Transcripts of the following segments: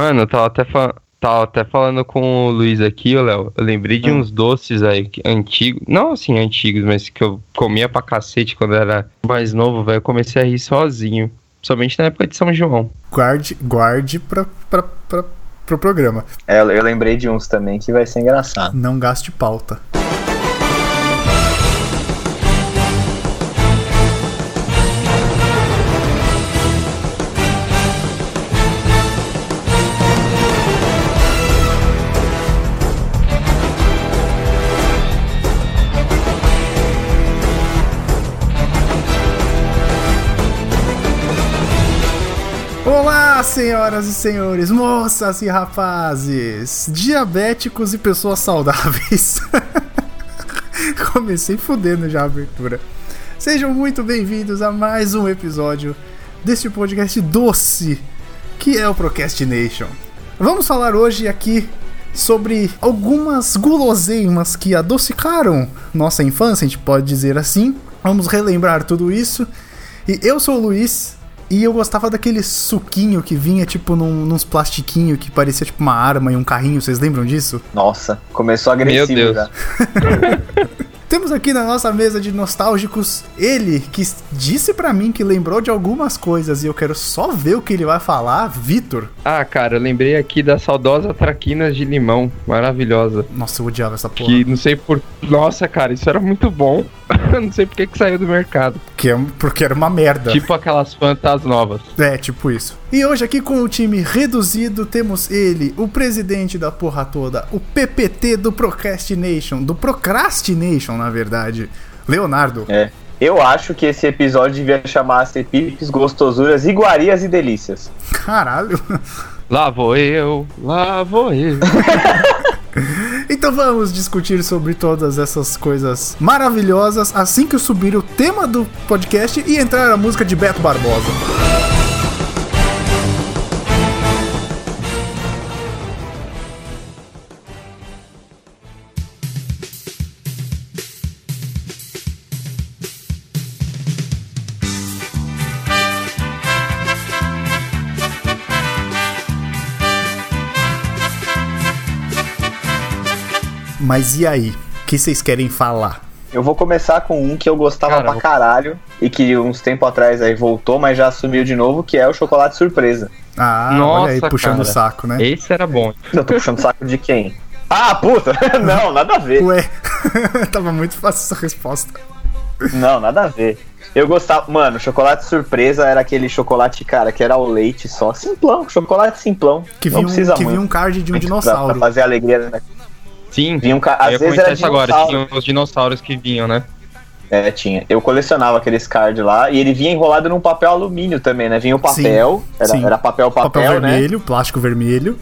Mano, eu tava até, fa tava até falando com o Luiz aqui, ô Léo. Eu lembrei de Hum. uns doces aí antigos. Não assim, antigos, mas que eu comia pra cacete quando eu era mais novo, velho. Eu comecei a rir sozinho. Somente na época de São João. Guarde, guarde pra, pra, pra, pro programa. É, eu eu lembrei de uns também que vai ser engraçado. Não gaste pauta. Senhoras e senhores, moças e rapazes, diabéticos e pessoas saudáveis. Comecei fudendo já a abertura. Sejam muito bem-vindos a mais um episódio deste podcast doce que é o Procrastination. Vamos falar hoje aqui sobre algumas guloseimas que adocicaram nossa infância, a gente pode dizer assim. Vamos relembrar tudo isso. E eu sou o Luiz, e eu gostava daquele suquinho que vinha, tipo, num, nos plastiquinho que parecia tipo uma arma e um carrinho. Vocês lembram disso? Nossa, começou agressivo Meu Deus. já. Temos aqui na nossa mesa de nostálgicos ele que disse pra mim que lembrou de algumas coisas e eu quero só ver o que ele vai falar, Vitor. Ah, cara, eu lembrei aqui da saudosa Traquinas de Limão. Maravilhosa. Nossa, eu odiava essa porra. Que não sei por. Nossa, cara, isso era muito bom. não sei por que que saiu do mercado. Que é, porque era uma merda. Tipo aquelas fantas novas. É, tipo isso. E hoje aqui com o time reduzido temos ele, o presidente da porra toda, o PPT do Procrastination, do Procrastination, na verdade, Leonardo. É. Eu acho que esse episódio devia chamar-se Pipes, Gostosuras, Iguarias e Delícias. Caralho. Lá vou eu, lá vou eu. Então vamos discutir sobre todas essas coisas maravilhosas assim que eu subir o tema do podcast e entrar a música de Beto Barbosa. Mas e aí? O que vocês querem falar? Eu vou começar com um que eu gostava Cara, pra vou- caralho e que uns tempo atrás aí voltou, mas já sumiu de novo, que é o chocolate surpresa. Ah, Nossa, olha aí, puxando o saco, né? Esse era bom. Eu tô puxando saco de quem? Ah, puta! Não, nada a ver. Ué, tava muito fácil essa resposta. Não, nada a ver. Eu gostava. Mano, chocolate surpresa era aquele chocolate, cara, que era ao leite só. Simplão, chocolate simplão. Que Não vinha, um, precisa que muito. vinha um card de um Pra- Pra dinossauro. fazer alegria. Né? Sim, Vinha um ca... eu Às ia vezes era isso agora. Tinha os dinossauros que vinham, né? É, tinha. Eu colecionava aqueles cards lá e ele vinha enrolado num papel alumínio também, né? Vinha o papel, Sim, era, sim. era papel, papel, Papel né? vermelho, plástico vermelho.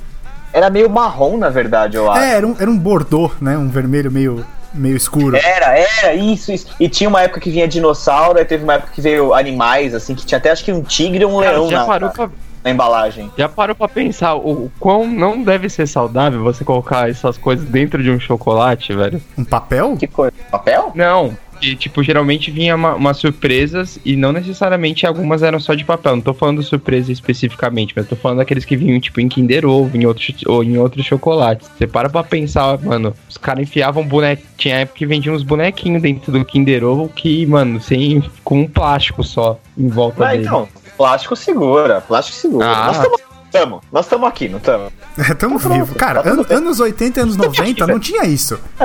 Era meio marrom, na verdade, eu acho. É, era um, era um bordô, né? Um vermelho meio, meio escuro. Era, era, isso, isso. E tinha uma época que vinha dinossauro, aí teve uma época que veio animais, assim, que tinha até acho que um tigre e um Cara, leão já na, parou pra na embalagem. Já parou pra pensar o, o quão não deve ser saudável você colocar essas coisas dentro de um chocolate, velho? Um papel? Que coisa? Papel? Não. Que, tipo, geralmente vinha uma- umas surpresas e não necessariamente algumas eram só de papel. Não tô falando surpresa especificamente, mas tô falando daqueles que vinham, tipo, em Kinder Ovo, em outros, ou em outros chocolates. Você para pra pensar, mano, os caras enfiavam boneco. Tinha época que vendiam uns bonequinhos dentro do Kinder Ovo que, mano, sem, com um plástico só em volta Ah, dele. então, plástico segura, plástico segura. Ah. Nós estamos tamo, nós estamos aqui, não estamos? É, tamo Tá vivo. Cara, tá an- bem. anos 80 e anos 90 não tinha isso. É.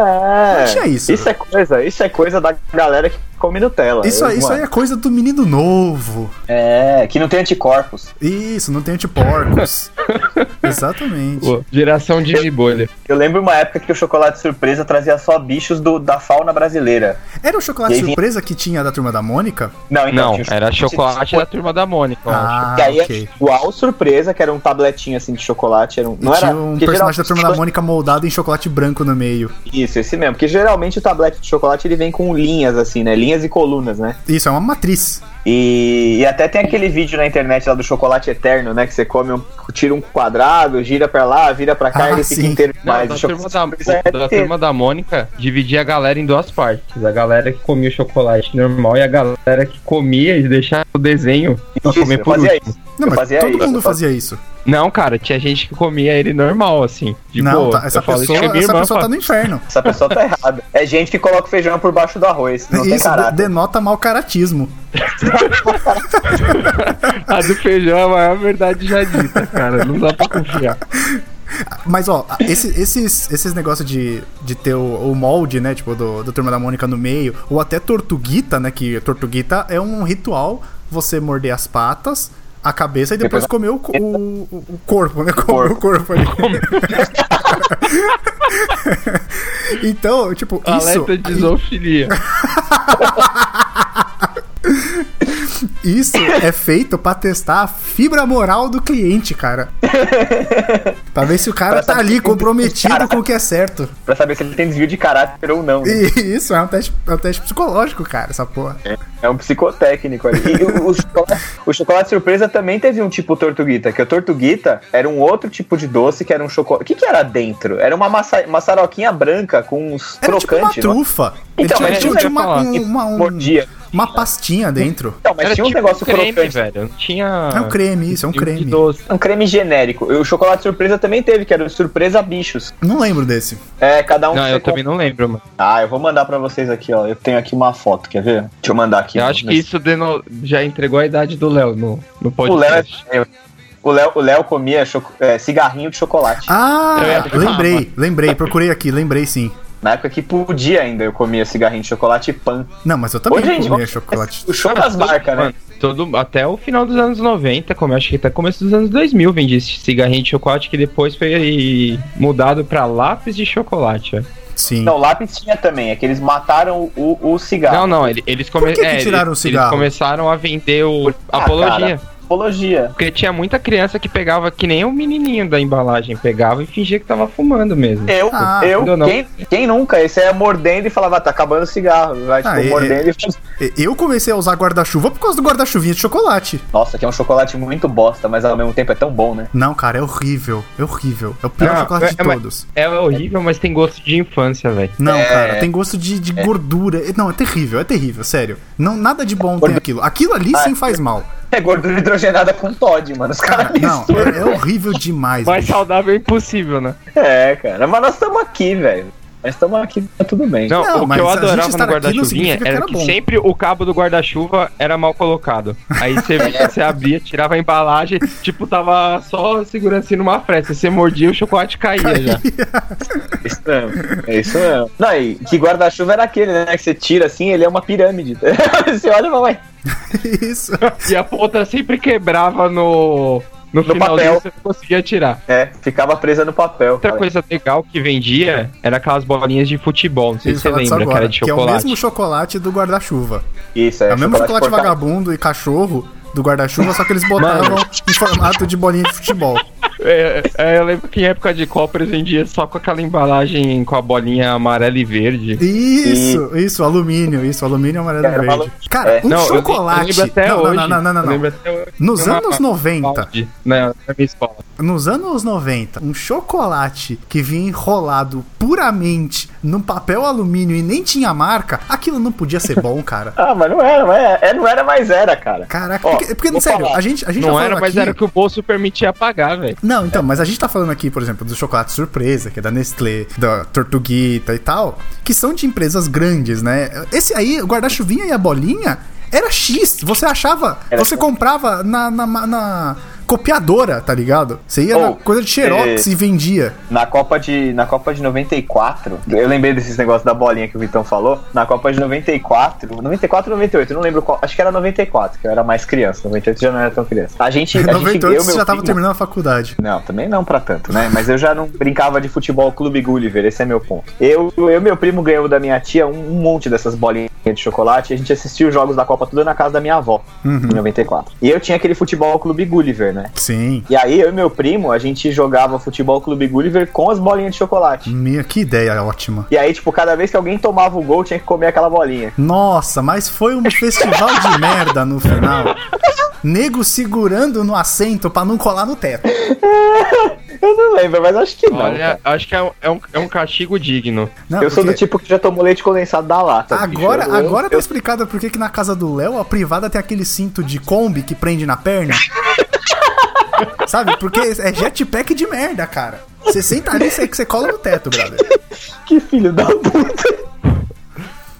Não tinha isso. Isso é coisa, isso é coisa da galera que come Nutella. Isso, Eu, aí- isso aí é coisa do menino novo. É, que não tem anticorpos. Isso, não tem antiporcos. Exatamente. Pô, geração de bolha. Eu lembro uma época que o chocolate surpresa trazia só bichos do, da fauna brasileira. Era o chocolate E vinha- surpresa que tinha da turma da Mônica? Não, então, Não, tinha o era chocolate da turma da Mônica, eu acho. Ah, Que aí é ok. igual surpresa, que era um tabletinho assim de chocolate. Era um, E não era, tinha um porque personagem da geralmente- turma da Mônica moldado em chocolate branco no meio. Isso, esse mesmo. Porque geralmente o tablete de chocolate ele vem com linhas, assim, né? Linhas e colunas, né? Isso, é uma matriz. E, e até tem aquele vídeo na internet lá do chocolate eterno, né? Que você come um. Tira um quadrado, gira pra lá, vira pra cá Ah, e ele fica inteiro Não, demais. da O turma chocolate da, é da turma da Mônica dividia a galera em duas partes. A galera que comia o chocolate normal e a galera que comia e deixava o desenho pra Isso, comer por fazia último. isso. Não, Eu mas fazia todo isso, mundo fazia isso. Não, cara, tinha gente que comia ele normal, assim. De não, boa. tá- essa Eu falo pessoa, minha essa irmã pessoa tá no inferno. Essa pessoa tá errada. É gente que coloca feijão por baixo do arroz. Isso denota mau caratismo. A do feijão é a maior verdade já dita, cara. Não dá pra confiar. Mas, ó, esse- esses, esses negócios de, de ter o, o molde, né? Tipo, do, do Turma da Mônica no meio, ou até Tortuguita, né? Que Tortuguita é um ritual você morder as patas, a cabeça e depois comer o, co- o, o- o corpo, né? Comer o corpo ali. então, tipo, isso. Alerta de zoofilia. Isso é feito pra testar a fibra moral do cliente, cara. pra ver se o cara Pra tá ali comprometido com o que é certo. Pra saber se ele tem desvio de caráter ou não. né? Isso é um teste, é um teste psicológico, cara, essa porra. É um psicotécnico ali. E o, o chocolate, o chocolate surpresa também teve um tipo tortuguita, que o tortuguita era um outro tipo de doce que era um chocolate. O que, que era dentro? Era uma massa, maçaroquinha branca com uns Era tipo uma crocantes. não? trufa. Então, Ele mas tinha, tinha tinha uma, que um- uma, um- Mordia. Uma pastinha dentro. Então, mas Era tinha um tipo negócio creme, crocante. velho. Não tinha. É um creme, isso, é um de creme. doce. Um creme genérico. E o chocolate surpresa também teve, que era o surpresa bichos. Não lembro desse. É, cada um. Não, eu também não lembro, mano. Ah, eu vou mandar pra vocês aqui, ó. Eu tenho aqui uma foto, quer ver? Deixa eu mandar aqui. Eu acho que isso deno- já entregou a idade do Léo no, no O Léo, podcast. é- o Léo, o Léo comia é, cigarrinho de chocolate. Ah, lembrei, lembrei, procurei aqui, lembrei sim. Na época que podia ainda, eu comia cigarrinho de chocolate e pan. Não, mas eu também Hoje, gente, comia vamos- chocolate. O show das marcas, né? Todo, até o final dos anos 90, como eu acho que até começo dos anos 2000, vendia esse cigarrinho de chocolate que depois foi mudado pra lápis de chocolate. ó. Sim. Não, lápis tinha também, é que eles mataram o, o cigarro. Não, não, ele- eles, come... Por que que é, tiraram eles, o cigarro? eles começaram a vender o Ah, apologia. cara, apologia. Porque tinha muita criança que pegava que nem o menininho da embalagem pegava e fingia que tava fumando mesmo. Eu, Ah, eu, quem, quem nunca? Esse é mordendo e falava, tá acabando o cigarro. Vai, tipo, Ah, é- mordendo e Eu comecei a usar guarda-chuva por causa do guarda-chuvinha de chocolate. Nossa, que é um chocolate muito bosta, mas ao mesmo tempo é tão bom, né? Não, cara, é horrível. É horrível. É o pior Ah, chocolate de é, todos. É horrível, mas tem gosto de infância, velho. Não, É. cara, tem gosto de, de gordura. Não, é terrível, é terrível, sério. Não, nada de bom tem aquilo. Aquilo ali sim faz mal. É gordura hidrogenada com Todd, mano. Os caras Cara, não, misturam. é, é horrível demais. Mais bicho. saudável é impossível, né? É, cara. Mas nós estamos aqui, velho. Nós estamos aqui, tá tudo bem. Não, Não, o mas que eu adorava estar no guarda-chuvinha era era que bom. sempre o cabo do guarda-chuva era mal colocado. Aí você, você abria, tirava a embalagem, tipo, tava só segurando assim numa fresta. Você mordia o chocolate caía já. É isso mesmo. É isso mesmo. Não, e que guarda-chuva era aquele, né? Que você tira assim, ele é uma pirâmide. você olha e fala, ué, Isso. E a ponta sempre quebrava no. No, No papel. você não conseguia tirar. É, ficava presa no papel. Outra coisa legal que vendia era aquelas bolinhas de futebol. Não sei Eles se você lembra, que agora. era de Que é o chocolate. mesmo chocolate do guarda-chuva. Isso, é. É o mesmo chocolate porcado. vagabundo e cachorro do guarda-chuva, só que eles botavam em formato de bolinha de futebol. É, é, eu lembro que em época de Copa eles vendiam só com aquela embalagem com a bolinha amarela e verde. Isso, isso, alumínio, isso, alumínio amarelo e verde. Cara, É. um Não, eu- chocolate. Eu, lembro até não, hoje. não, não, não, não, eu não. Nos uma- anos 90. balde Na, na minha escola. Nos anos 90, um chocolate que vinha enrolado puramente num papel alumínio e nem tinha marca, aquilo não podia ser bom, cara. Ah, mas não era, mas é, é, não era, mas era, cara. Caraca, Ó, porque, porque sério, falar. a gente, a gente Não tá era, falando mas aqui... era que o bolso permitia pagar, velho. Não, então, mas a gente tá falando aqui, por exemplo, do chocolate surpresa, que é da Nestlé, da Tortuguita e tal, que são de empresas grandes, né? Esse aí, o guarda-chuvinha e a bolinha, era X. Você achava, Era você X. comprava na, na, na copiadora, tá ligado? Você ia na Oh, coisa de Xerox é- e vendia. Na Copa de na Copa de 94, eu lembrei desses negócios da bolinha que o Vitão falou. Na Copa de 94, 94 ou 98, eu não lembro qual, acho que era 94, que eu era mais criança, 98 já não era tão criança. A gente, a gente 98 eu, você já tava terminando a faculdade. Não, também não pra tanto, né? Mas eu já não brincava de futebol clube Gulliver, esse é meu ponto. Eu e meu primo ganhou da minha tia um, um monte dessas bolinhas de chocolate e a gente assistia os jogos da Copa tudo na casa da minha avó, Uhum. em 94. E eu tinha aquele futebol clube Gulliver, né? Sim. E aí eu e meu primo, a gente jogava futebol clube Gulliver com as bolinhas de chocolate. Minha, que ideia ótima. E aí, tipo, cada vez que alguém tomava o gol, tinha que comer aquela bolinha. Nossa, mas foi um festival de merda no final. Nego segurando no assento pra não colar no teto. Eu não lembro, mas acho que não. Olha, acho que é um, é um, é um castigo digno. Não, eu sou do porque- tipo que já tomou leite condensado da lata. bicho. Agora, Eu- agora tá eu- explicado por que que na casa do Léo a privada tem aquele cinto de Kombi que prende na perna. Sabe? Porque é jetpack de merda, cara. Você senta ali e você, cola no teto, brother. Que filho da puta.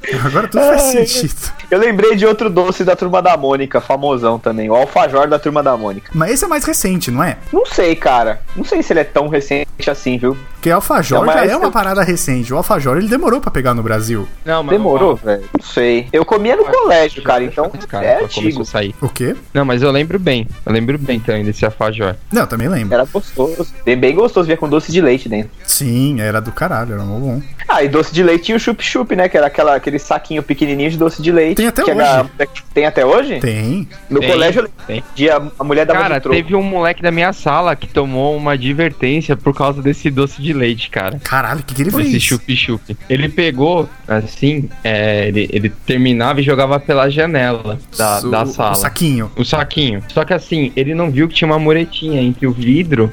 Agora tudo faz sentido. Eu lembrei de outro doce da turma da Mônica, famosão também, o alfajor da turma da Mônica. Mas esse é mais recente, não é? Não sei, cara. Não sei se ele é tão recente assim, viu? Porque alfajor Não, já é uma eu- parada recente. O alfajor ele demorou pra pegar no Brasil. Não, mas Demorou, velho? Não sei. Eu comia no colégio, cara, então Cara, é antigo. sair. O quê? Não, mas eu lembro bem. Eu lembro bem também desse alfajor. Não, eu também lembro. Era gostoso. Bem, gostoso, vinha com doce de leite dentro. Sim, era do caralho, era mó bom. Ah, e doce de leite tinha o chup-chup, né? Que era aquela, aquele saquinho pequenininho de doce de leite. Tem até que hoje. era- Tem até hoje? Tem. No Tem, colégio eu tem. dia a mulher dava Cara, teve um moleque da minha sala que tomou uma advertência por causa desse doce de leite, cara. Caralho, o que, que ele Esse fez? chup-chup. Ele pegou, assim, é, ele, ele terminava e jogava pela janela da, O- da O sala. saquinho. O saquinho. Só que assim, ele não viu que tinha uma muretinha entre o vidro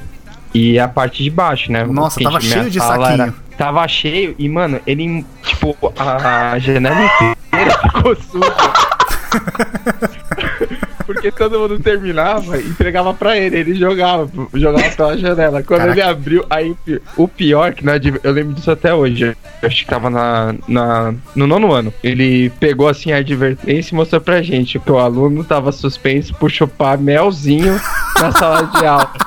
e a parte de baixo, né? Nossa, Porque, tava minha cheio de sala saquinho. Tava cheio e, mano, ele, tipo, a, a janela inteira ficou suja. Porque todo mundo terminava e entregava pra ele, ele jogava, jogava pela janela. Quando Caraca. ele abriu, aí o pi- o pior, que na adv- eu lembro disso até hoje, eu acho que tava na, na, no nono ano. Ele pegou assim a advertência e mostrou pra gente que o aluno tava suspenso por chupar melzinho na sala de aula.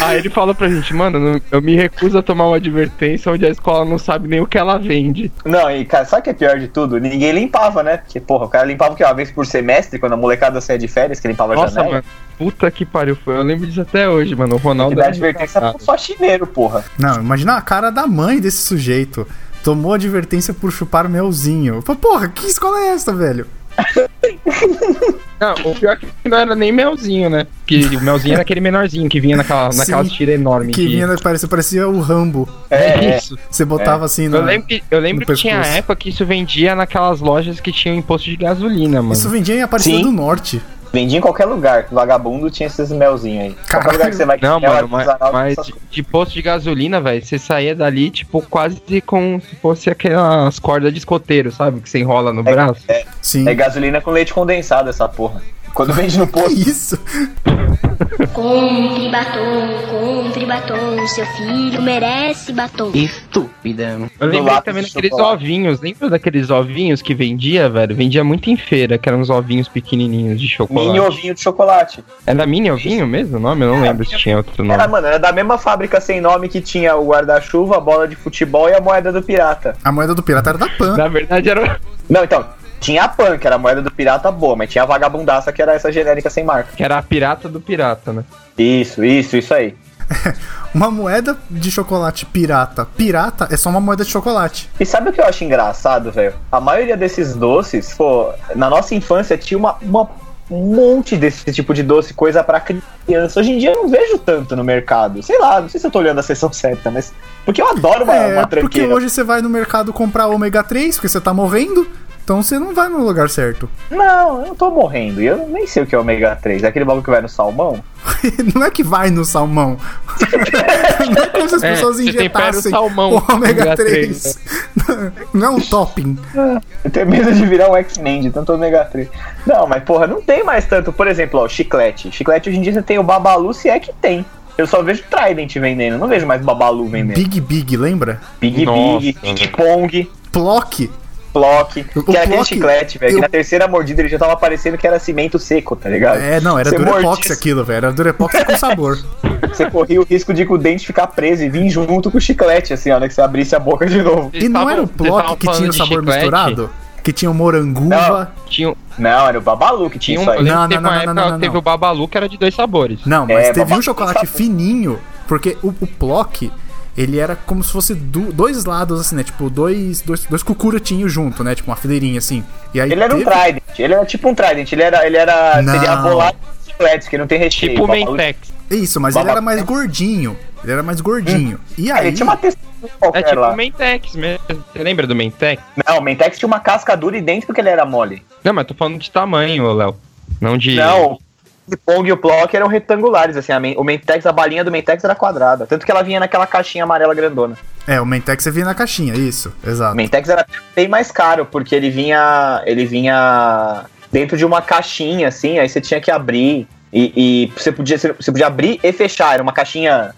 Aí ele falou pra gente, mano, não- eu me recuso a tomar uma advertência onde a escola não sabe nem o que ela vende. Não, e cara, sabe o que é pior de tudo? Ninguém limpava, né? Porque, porra, o cara limpava o quê? Uma vez por semestre, quando a molecada saía de férias, que limpava a Nossa, janela. mano, puta que pariu, foi. Eu lembro disso até hoje, mano. O Tem Ronaldo. que dar era advertência pro faxineiro, porra. Não, imagina a cara da mãe desse sujeito. Tomou advertência por chupar melzinho. Porra, que escola é essa, velho? Não, o pior é que não era nem melzinho, né? Que o melzinho era aquele menorzinho que vinha naquela, Sim, naquelas tiras enormes. Que vinha, parecia, parecia o Rambo. É, Isso. Você botava assim na. Eu lembro que, eu lembro no que tinha época que isso vendia naquelas lojas que tinham imposto de gasolina, mano. Isso vendia em Aparecida Sim. do Norte. Vendia em qualquer lugar. Vagabundo tinha esses melzinhos aí. Caralho. Qualquer lugar que você vai Não, mano, mas, artesanal, mas essas de, de posto de gasolina, velho, você saía dali, tipo, quase como se fosse aquelas cordas de escoteiro, sabe? Que você enrola no braço. Sim. É gasolina com leite condensado essa porra. Quando vende no posto. isso? Compre batom, compre batom, seu filho merece batom. Estúpida. Eu lembrei também daqueles ovinhos. Lembra daqueles ovinhos que vendia, velho? Vendia muito em feira, que eram uns ovinhos pequenininhos de chocolate. Mini ovinho de chocolate. Era mini ovinho mesmo o nome? Eu não lembro se tinha outro nome. Era, mano, era da mesma fábrica sem nome que tinha o guarda-chuva, a bola de futebol e a moeda do pirata. A moeda do pirata era da Pan. Na verdade era Não, então, tinha a Pan, que era a moeda do pirata boa, mas tinha a vagabundaça, que era essa genérica sem marca. que era a pirata do pirata, né? Isso, isso, isso aí. Uma moeda de chocolate pirata. Pirata é só uma moeda de chocolate. E sabe o que eu acho engraçado, velho? A maioria desses doces, pô, na nossa infância tinha uma, uma- um monte desse tipo de doce, coisa pra criança. Hoje em dia eu não vejo tanto no mercado. Sei lá, não sei se eu tô olhando a sessão certa, mas. Porque eu adoro uma, é, uma porque tranqueira. hoje você vai no mercado comprar ômega 3, porque você tá morrendo. Então você não vai no lugar certo. Não, eu não tô morrendo. E eu nem sei o que é ômega 3. É aquele bagulho que vai no salmão? não é que vai no salmão. não é como se as É, pessoas injetassem salmão o ômega ômega 3. não é um topping. Eu tenho medo de virar um X-Men de tanto ômega 3. Não, mas porra, não tem mais tanto. Por exemplo, ó, chiclete. Chiclete hoje em dia você tem o Babalu, se é que tem. Eu só vejo Trident vendendo, não vejo mais Babalu vendendo. Big Big, lembra? Big Nossa, Big, Big velho. Pong, Plock. Plock, O que era aquele chiclete, velho, que eu- na terceira mordida ele já tava parecendo que era cimento seco, tá ligado? É, não, era Você Durepox morde- aquilo, velho. Era Durepox com sabor. Você corria o risco de o dente ficar preso e vir junto com o chiclete, assim, ó, né, que você abrisse a boca de novo. E não era o Plock que tinha o sabor chiclete? misturado? Que tinha o moranguva. Tinha, Não, era o Babalu que tinha tinha um, isso eu aí. Não, que não, não, época não, não, que teve não. o Babalu que era de dois sabores. Não, mas É, teve um chocolate fininho, porque o, o Plock, ele era como se fosse du- dois lados, assim, né? Tipo, dois, dois, dois cucuratinhos junto, né? Tipo, uma fileirinha, assim. E aí Ele era um Trident, ele era tipo um Trident, ele era, ele era, Não. seria a bolada chicletes, que não tem recheio. Tipo Mentex. Isso, mas ele era mais gordinho. Ele era mais gordinho. E Ah, aí... ele tinha uma textura É qualquer tipo lá. o Mentex mesmo. Você lembra do Mentex? Não, o Mentex tinha uma casca dura e dentro porque ele era mole. Não, mas tô falando de tamanho, Léo. Não de. Não, o Pong e o Plock eram retangulares, assim, o Mentex, a balinha do Mentex era quadrada. Tanto que ela vinha naquela caixinha amarela grandona. É, o Mentex você via na caixinha, isso. O Exato. Mentex era bem mais caro, porque ele vinha. Ele vinha dentro de uma caixinha, assim, aí você tinha que abrir. E, e você, podia, você podia abrir e fechar. Era uma caixinha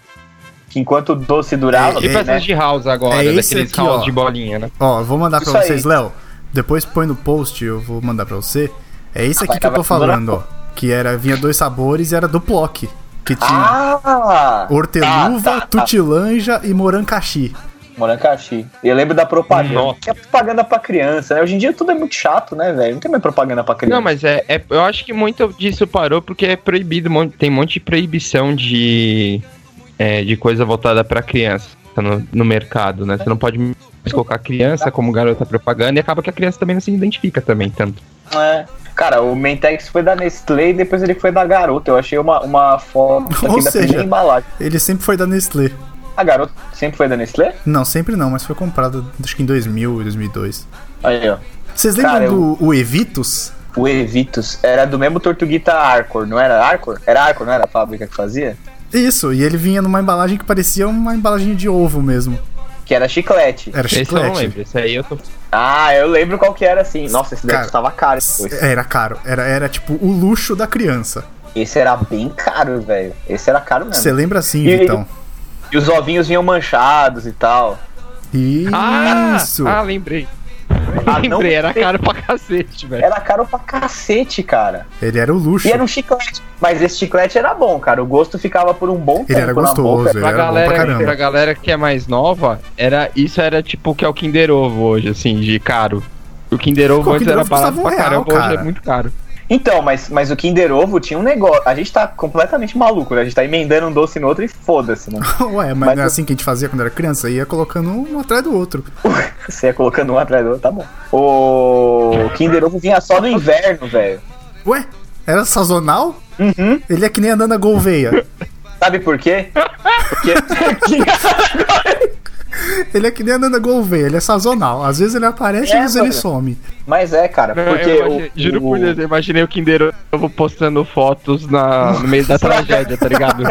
que enquanto o doce durava. É, Tipo né? essas de house agora, é esse daqueles aqui, house ó. de bolinha, né? Ó, eu vou mandar pra Isso aí. vocês, Léo. Depois põe no post, eu vou mandar pra você. É esse aqui Vai, que eu tô falando, ó. Que era, vinha dois sabores e era do Plock. Que tinha Ah! horteluva, tá, tá, tá. tutilanja e morancaxi. Morancaxi. E eu lembro da propaganda. Nossa. Que é propaganda pra criança, né? Hoje em dia tudo é muito chato, né, velho? Não tem mais propaganda pra criança. Não, mas é, é- eu acho que muito disso parou porque é proibido, tem um monte de proibição de, é, de coisa voltada pra criança no, no mercado, né? Você não pode colocar criança como garota propaganda e acaba que a criança também não se identifica também tanto. É. Cara, o Mentex foi da Nestlé e depois ele foi da garota. Eu achei uma, uma foto Ou aqui da seja- embalagem. Ele sempre foi da Nestlé. A garota sempre foi da Nestlé? Não, sempre não, mas foi comprado acho que em 2000 e 2002. Aí, ó. Vocês lembram Cara, do o Evitus? O Evitus era do mesmo Tortuguita Arcor, não era Arcor? Era Arcor, não era a fábrica que fazia? Isso, e ele vinha numa embalagem que parecia uma embalagem de ovo mesmo. Que era chiclete. Era Esse eu não chiclete. lembro, esse aí eu tô... Ah, eu lembro qual que era assim. Nossa, esse daí custava caro depois. Era caro. Era, era tipo o luxo da criança. Esse era bem caro, velho. Esse era caro mesmo. Você lembra assim, E- Vitão? E os ovinhos vinham manchados e tal. Ah, Isso! ah, lembrei. Ah, não lembrei, era caro pra cacete, velho. Era caro pra cacete, cara. Ele era o luxo. E era um chiclete. Mas esse chiclete era bom, cara. O gosto ficava por um bom tempo Ele era na gostoso, boca. ele Pra era bom pra galera, caramba. pra galera que é mais nova, era, isso era tipo o que é o Kinder Ovo hoje, assim, de caro. O Kinder Ovo antes era barato um pra real, caramba, hoje cara. é muito caro. Então, mas, mas o Kinder Ovo tinha um negócio. A gente tá completamente maluco, né? A gente tá emendando um doce no outro e foda-se, né? Ué, mas, Mas não é assim que a gente fazia quando era criança? Ia colocando um atrás do outro. Você ia colocando um atrás do outro, tá bom. O Kinder Ovo vinha só no inverno, velho. Ué, era sazonal? Uhum. Ele é que nem andando a Gouveia. Sabe por quê? Porque Ele é que nem andando a Gouveia, ele é sazonal. Às vezes ele aparece e É, às vezes ele some. Mas é, cara, porque eu o, imagine- juro o- por Deus, eu imaginei o Kinder Ovo postando fotos na, no meio da tragédia, tá ligado?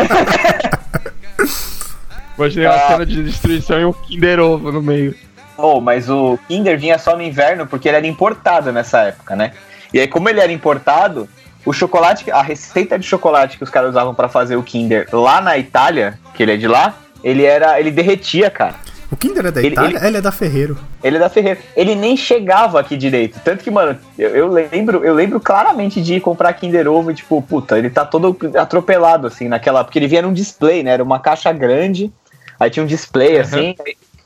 Imaginei uma Ah. cena de destruição e um Kinder Ovo no meio. Oh, mas o Kinder vinha só no inverno porque ele era importado nessa época, né? E aí, como ele era importado, o chocolate, a receita de chocolate que os caras usavam pra fazer o Kinder lá na Itália, que ele é de lá, ele era, ele derretia, cara. O Kinder é da Ele- Itália? ele- Ele é da Ferreiro. Ele é da Ferreira. Ele nem chegava aqui direito. Tanto que, mano, eu, eu lembro, eu lembro claramente de ir comprar Kinder Ovo e, tipo, puta, ele tá todo atropelado, assim, naquela. Porque ele vinha num display, né? Era uma caixa grande, aí tinha um display, assim.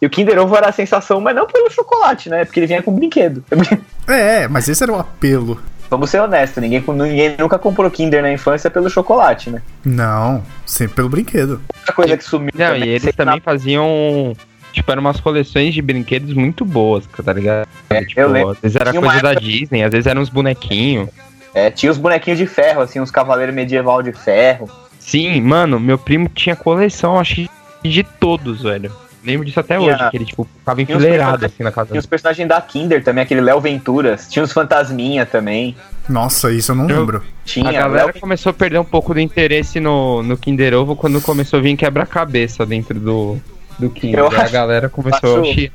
E o Kinder Ovo era a sensação, mas não pelo chocolate, né? Porque ele vinha com brinquedo. É, mas esse era o apelo. Vamos ser honestos, ninguém, ninguém nunca comprou Kinder na infância pelo chocolate, né? Não, sempre pelo brinquedo. Outra coisa que sumiu Não, também, e eles também lá, faziam. Tipo, eram umas coleções de brinquedos muito boas, tá ligado? tipo, eu lembro. às vezes era Tinha coisa da época- Disney, às vezes eram uns bonequinhos. é, tinha os bonequinhos de ferro, assim, os cavaleiros medieval de ferro. Sim, mano, meu primo tinha coleção, acho que de todos, velho. Lembro disso até Tinha- hoje, que ele, tipo, ficava uns enfileirado assim na casa Tinha os personagens da Kinder também, aquele Léo Venturas. Tinha os Fantasminha também. Nossa, isso eu não Eu- lembro. Tinha A galera Léo começou a perder um pouco do interesse no, no Kinder Ovo quando começou a vir quebra-cabeça dentro do, do Kinder. Eu Aí a acho- galera começou acho- a chiar.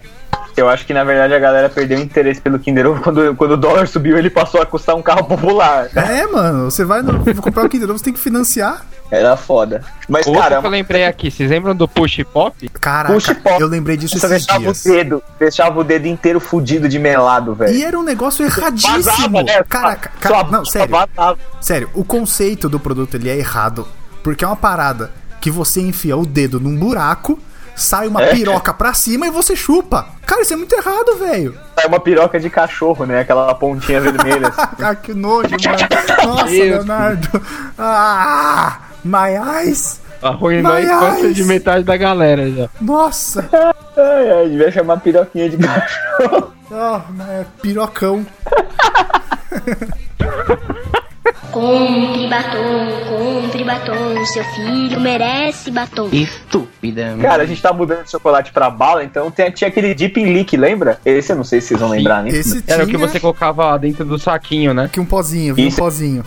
Eu acho que na verdade a galera perdeu o interesse pelo Kinder Ovo quando, quando o dólar subiu ele passou a custar um carro popular. É, mano, você vai no, comprar o Kinder Ovo, você tem que financiar. Era foda. Mas, Outro cara, que eu lembrei aqui, vocês lembram do Push Pop? Caraca, Push pop. eu lembrei disso você esses deixava dias. o dedo, deixava o dedo inteiro fudido de melado, velho. E era um negócio erradíssimo. Vazava, né? Caraca, cara, não, sério. vazava. Sério, o conceito do produto ele é errado. Porque é uma parada que você enfia o dedo num buraco, sai uma É. piroca pra cima e você chupa. Cara, isso é muito errado, velho. É uma piroca de cachorro, né? Aquela pontinha vermelha. assim. Ah, que nojo, mano. Nossa. Leonardo. Ah, my eyes. Arruinou a infância de metade da galera já. Nossa. ai, ai, devia chamar piroquinha de cachorro. Oh, é pirocão. Compre batom, compre batom, seu filho merece batom. Estúpida. Cara, a gente tá mudando de chocolate pra bala, então tem- tinha aquele Deep in Leak, lembra? Esse eu não sei se vocês vão lembrar, né? Esse Era o que tinha você colocava dentro do saquinho, né? aqui um pozinho, vinha um pozinho.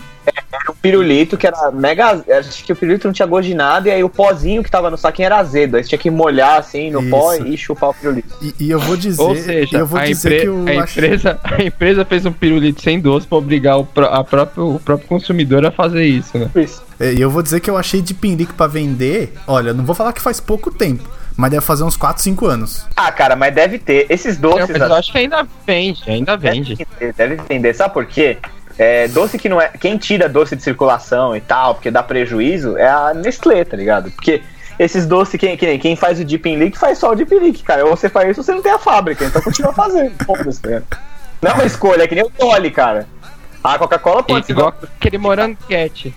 Era um pirulito que era mega. Acho que o pirulito não tinha gosto de nada, e aí o pozinho que tava no saquinho era azedo. Aí você tinha que molhar assim no pó Isso. e chupar o pirulito. E, e eu vou dizer, Ou seja, eu vou a, dizer empre- que eu a empresa, a empresa fez um pirulito sem doce pra obrigar o, a próprio, o próprio consumidor a fazer isso, né? Isso. É, E eu vou dizer que eu achei de pindique pra vender. Olha, não vou falar que faz pouco tempo, mas deve fazer uns 4, 5 anos. Ah, cara, mas deve ter. Esses doces. mas eu acho que ainda vende, ainda vende. Deve vender, deve vender. Sabe por quê? É, doce que não é. Quem tira doce de circulação e tal, porque dá prejuízo, é a Nestlé, tá ligado? Porque esses doces, quem, quem, quem faz o Deep in Leak faz só o Deep in Leak, cara. Ou você faz isso ou você não tem a fábrica, então continua fazendo. Foda-se, né? Não é uma escolha, é que nem o Dolly, cara. A Coca-Cola pode ser. Igual aquele moranguete.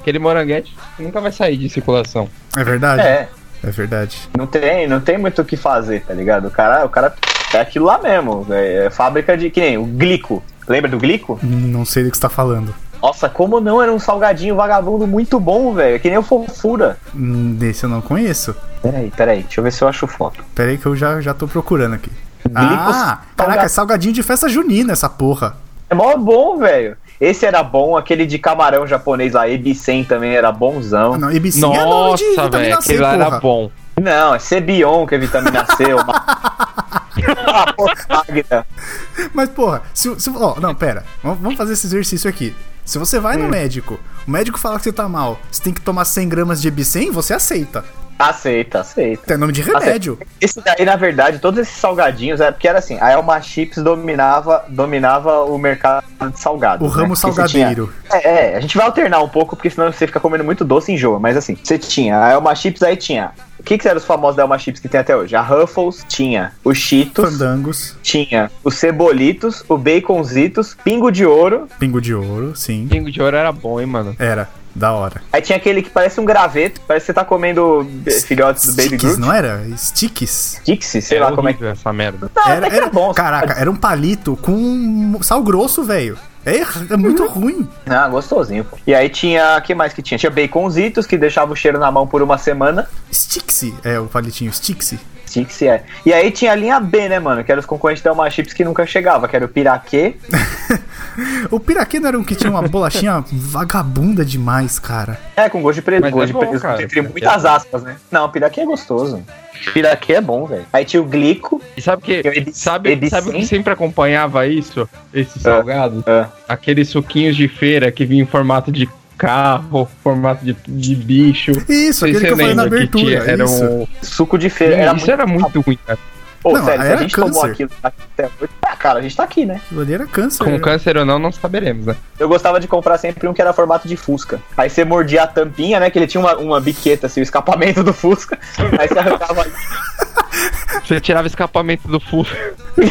Aquele moranguete nunca vai sair de circulação. É verdade? É, É verdade. não tem, não tem muito o que fazer, tá ligado? O cara, o cara é aquilo lá mesmo. É, é fábrica de. Que nem o Glico. Lembra do Glico? Não sei do que você tá falando. Nossa, como não era um salgadinho vagabundo muito bom, velho. Que nem o Fofura. Hum, Desse eu não conheço. Peraí, peraí, deixa eu ver se eu acho foto. Pera aí que eu já, já tô procurando aqui. Glico Ah, salga- caraca, é salgadinho de festa junina essa porra. É mó bom, velho. Esse era bom, aquele de camarão japonês lá, Ebisen também era bonzão. Ah, não, Ibicinha é nome de Nossa, vitamina velho, C, aquele lá era porra. bom. Não, é Cebion, que é vitamina C. Uma... Mas, porra, se, se- ó, não, pera. Vamos fazer esse exercício aqui. Se você vai Hum. no médico, o médico fala que você tá mal, você tem que tomar 100 gramas de Ibicem, você aceita. Aceita, aceita. Tem nome de remédio. Esse daí, na verdade, todos esses salgadinhos, é porque era assim, a Elma Chips dominava, dominava o mercado de salgados. O ramo né? Porque você tinha- salgadeiro. É, é, a gente vai alternar um pouco, porque senão você fica comendo muito doce e enjoa. Mas assim, você tinha a Elma Chips, aí tinha. O que, que eram os famosos da Elma Chips que tem até hoje? A Ruffles, tinha o Cheetos, Fandangos, tinha os Cebolitos, o Baconzitos, Pingo de Ouro. pingo de ouro, sim. Pingo de ouro era bom, hein, mano. Era, da hora. Aí tinha aquele que parece um graveto, parece que você tá comendo filhotes do Baby Sticks, Groot. não era? Sticks. Dixie, sei Era lá como é que. essa merda. Não, Era, era, é bom. caraca, era um palito com sal grosso, velho. É, é muito ruim. Ah, gostosinho. pô. E aí tinha. O que mais que tinha? Tinha baconzitos que deixava o cheiro na mão por uma semana. Stixi, é o palitinho Stixi. Stix é. E aí tinha a linha B, né, mano? Que eram os concorrentes da Elma Chips que nunca chegava, que era o Piraquê. O piraquê não era um que tinha uma bolachinha vagabunda demais, cara. É, com gosto de preto. Mas Gosto é de bom, preto, cara. entre muitas aspas, né? Não, piraquê é gostoso. Piraquê é bom, velho. Aí tinha o glico. E sabe que Eu ebi- sabe, sabe o que sempre acompanhava isso? Esses salgados? Ah, Aqueles suquinhos de feira que vinha em formato de carro, formato de, de bicho. Isso, aquele que eu falei na abertura. tinha- era isso. um... suco de feira. Era isso muito... era muito ruim, cara. Pô, Não, sério, se a gente tomou câncer. aquilo até hoje. Ah, cara, a gente tá aqui, né? Aquilo ali era câncer. Com câncer ou não, não saberemos, né? Eu gostava de comprar sempre um que era formato de Fusca. Aí você mordia a tampinha, né? Que ele tinha uma, uma biqueta, assim, o escapamento do Fusca. Aí você arrancava ali. Você tirava escapamento do Fusca.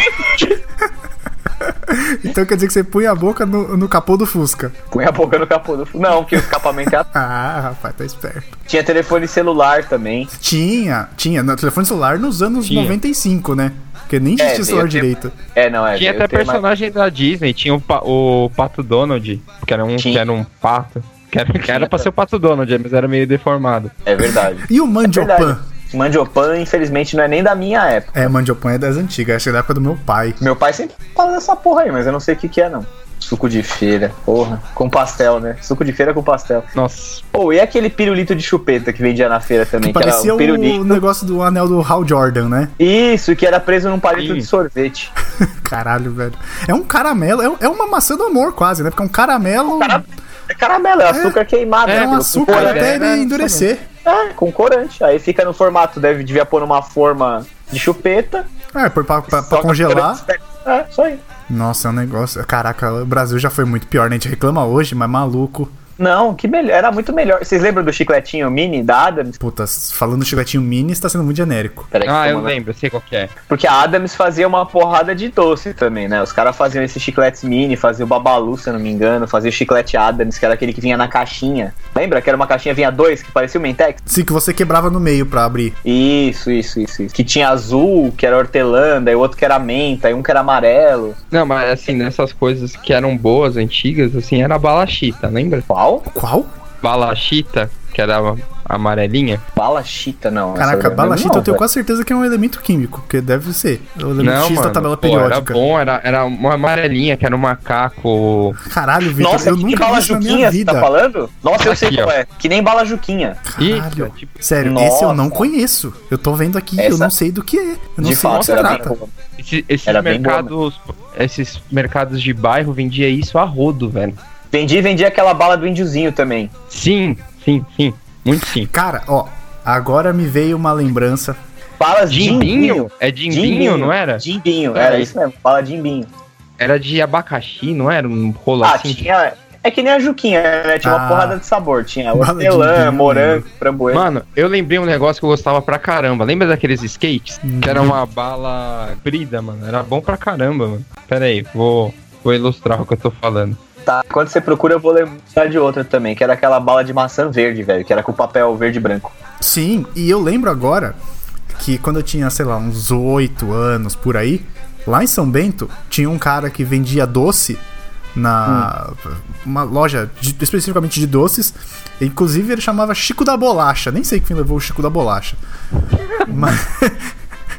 Então quer dizer que você punha a boca no, no capô do Fusca. Põe a boca no capô do Fusca. Não, porque o escapamento é Ah, rapaz, tá esperto. Tinha telefone celular também. Tinha, tinha. No telefone celular nos anos Tinha. 95, né? Porque nem existia É, celular tenho- direito. É, não, é. Tinha até tenho mais- personagem da Disney, tinha o, pa- o Pato Donald, que era um, Tinha. que era um pato. Que era, que era pra ser o Pato Donald, mas era meio deformado. É verdade. E o Mandiopan? Verdade. Mandiopan, infelizmente, não é nem da minha época. É, Mandiopan é das antigas, acho que é da época do meu pai. Meu pai sempre fala dessa porra aí, mas eu não sei o que, que é, não. Suco de feira, porra. Com pastel, né? Suco de feira com pastel. Nossa, Pô, e aquele pirulito de chupeta que vendia na feira também? Que Que, era parecia um o negócio do anel do Hal Jordan, né? Isso, que era preso num palito Sim. de sorvete. Caralho, velho. É um caramelo, é, é uma maçã do amor quase, né? Porque é um caramelo. É caramelo, é açúcar queimado. É né? um açúcar corante. até né? ele endurecer. É, com corante. Aí fica no formato, deve, devia pôr numa forma de chupeta. É, pra, pra- pra- congelar. corante. É, isso aí. Nossa, é um negócio. Caraca, o Brasil já foi muito pior, né? A gente reclama hoje, mas maluco. Não, que melhor, era muito melhor. Vocês lembram do chicletinho mini da Adams? Puta, falando do chicletinho mini, está sendo muito genérico. Peraí, ah, eu lembro, eu sei qual que é. Porque a Adams fazia uma porrada de doce também, né? Os caras faziam esses chicletes mini, fazia o Babalu, se eu não me engano, fazia o chiclete Adams, que era aquele que vinha na caixinha. Lembra? Que era uma caixinha, vinha dois, que parecia o Mentex? Sim, que você quebrava no meio pra abrir. Isso, isso, isso, isso. Que tinha azul, que era hortelã, e o outro que era menta, e um que era amarelo. Não, mas assim, nessas coisas que eram boas, antigas, assim, era a balachita, lembra? Qual? Qual? Balachita, que era amarelinha? Bala chita, não. Caraca, eu não bala lembro chita não, eu tenho quase certeza que é um elemento químico, porque deve ser. O elemento Não, X mano. da tabela pô, era periódica. bom, era, era uma amarelinha, que era um macaco. Caralho, Vitor, Nossa, eu que nunca bala vi isso na minha Juquinha, você vida. tá falando? Nossa, eu sei Aqui, qual ó. é. Que nem bala Juquinha. Caralho. Isso, tipo, Sério, Nossa. esse eu não conheço. Eu tô vendo aqui, eu Essa- não sei do que é. Eu não De sei do que era trata. esse- esses Era bem boa, mercados. esses mercados de bairro vendia isso a rodo, velho. Vendi, vendi aquela bala do índiozinho também. Sim, sim, sim. Muito sim. Cara, ó, agora me veio uma lembrança. Balas Jimbinho? É jimbinho, não era? Jimbinho, É. era isso mesmo. Bala jimbinho. Era de abacaxi, não era? Um rolo Ah, assim. tinha... É que nem a Juquinha, né? Tinha Ah. uma porrada de sabor. Tinha hortelã, Jimbinho, morango, framboesa. Mano, eu lembrei um negócio que eu gostava pra caramba. Lembra daqueles skates? Que era uma bala brida, mano. Era bom pra caramba, mano. Pera aí, vou, vou ilustrar o que eu tô falando. Tá, quando você procura, eu vou lembrar de outra também, que era aquela bala de maçã verde, velho, que era com papel verde e branco. Sim, e eu lembro agora que quando eu tinha, sei lá, uns 8 anos por aí, lá em São Bento, tinha um cara que vendia doce na uma loja de- especificamente de doces. Inclusive ele chamava Chico da Bolacha. Nem sei quem levou o Chico da Bolacha. Mas,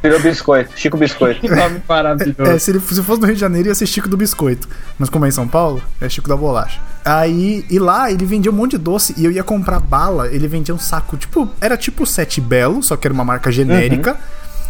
Virou biscoito, Chico Biscoito. Que nome maravilhoso. é, se, ele, se fosse no Rio de Janeiro ia ser Chico do Biscoito. Mas como é em São Paulo, é Chico da Bolacha. Aí, e lá ele vendia um monte de doce e eu ia comprar bala, ele vendia um saco, tipo, era tipo Sete Belo, só que era uma marca genérica.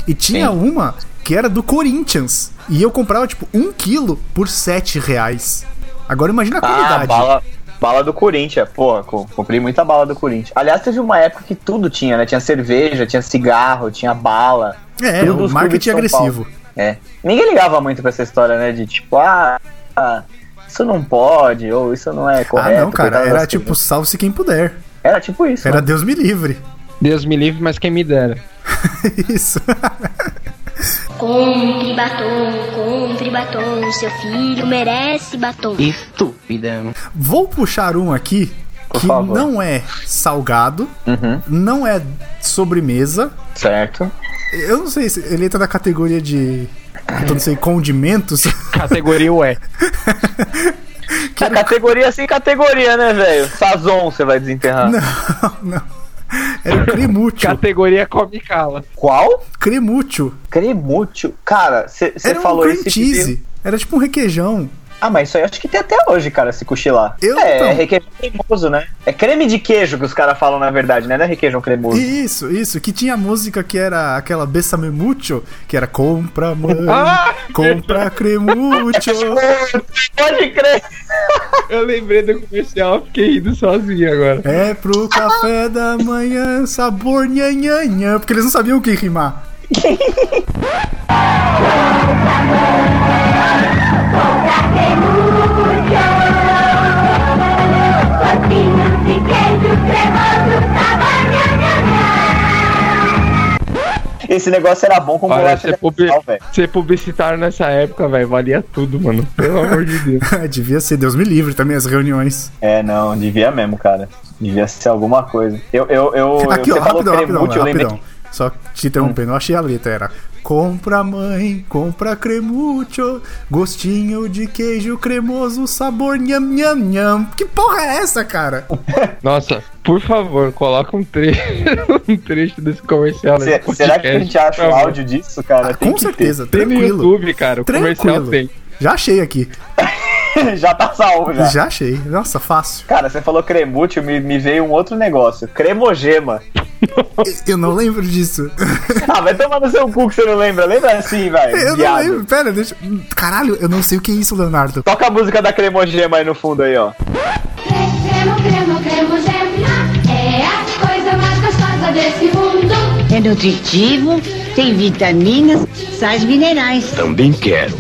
E tinha Sim. uma que era do Corinthians. E eu comprava, tipo, um quilo por sete reais. Agora imagina a Ah, qualidade. bala, bala do Corinthians. Porra, co- comprei muita bala do Corinthians. Aliás, teve uma época que tudo tinha, né? Tinha cerveja, tinha cigarro, tinha bala. é, tudo o marketing agressivo. É. Ninguém ligava muito pra essa história, né? De tipo, ah, ah, isso não pode, ou isso não é correto. ah, não, cara, era das tipo, crianças. salve-se quem puder. Era tipo isso. Era né? Deus me livre. Deus me livre, mas quem me dera. Isso. Compre batom, compre batom, seu filho merece batom. Estúpida. Vou puxar um aqui Por que favor. não é salgado, Uhum, não é sobremesa. certo. Eu não sei se ele entra na categoria de. Eu não sei, condimentos. Categoria ué. A categoria sem categoria, né, velho? Sazon você vai desenterrar. Não, não. Era o cremútil. Categoria come cala. Qual? Cremútil. Cremútil. Cara, você um falou cream esse cheese. Era tipo um requeijão. Ah, mas isso aí acho que tem até hoje, cara, se cochilar. Eu, é, então. é requeijão cremoso, né? É creme de queijo que os caras falam, na verdade, né? Não é requeijão cremoso. Isso, isso. Que tinha música que era aquela Bessame Mucho, que era Compra Mãe, Ah! Compra Cremútil. Pode crer. Eu lembrei do comercial, fiquei rindo sozinho agora. É pro café da manhã, sabor nhanhanhã. Porque eles não sabiam o que rimar. Esse negócio era bom com Olha, bolacha publi sal, velho. ser publicitário nessa época, velho, valia tudo, mano. Pelo amor de Deus. Devia ser, Deus me livre também, as reuniões. É, não, devia mesmo, cara. Devia ser alguma coisa. Eu, eu, eu, Aqui, você ó, rapidão, rapidão, cremútil, eu lembrei. rapidão. Só te interrompendo, eu achei a letra, era Compra mãe, compra cremútil, gostinho de queijo cremoso, sabor nham nham nham. Que porra é essa, cara? Nossa, por favor, coloca um trecho, um trecho desse comercial. Se- nesse será que a podcast, gente acha o áudio disso, cara? Ah, Tem com que certeza, Tem no tranquilo. YouTube, cara. O comercial Tranquilo. tem. Já achei aqui. já tá salvo, já. Já achei. Nossa, fácil. Cara, você falou cremútil, me, me veio um outro negócio. Cremogema. Eu não lembro disso. Ah, vai tomar no seu cu que você não lembra. Lembra assim, velho. Eu não viado. lembro. Pera, deixa. Caralho, eu não sei o que é isso, Leonardo. Toca a música da cremogema aí no fundo aí, ó. Cremo, cremo, cremo, gema é a coisa mais gostosa desse mundo. É nutritivo, tem vitaminas, sais minerais. Também quero.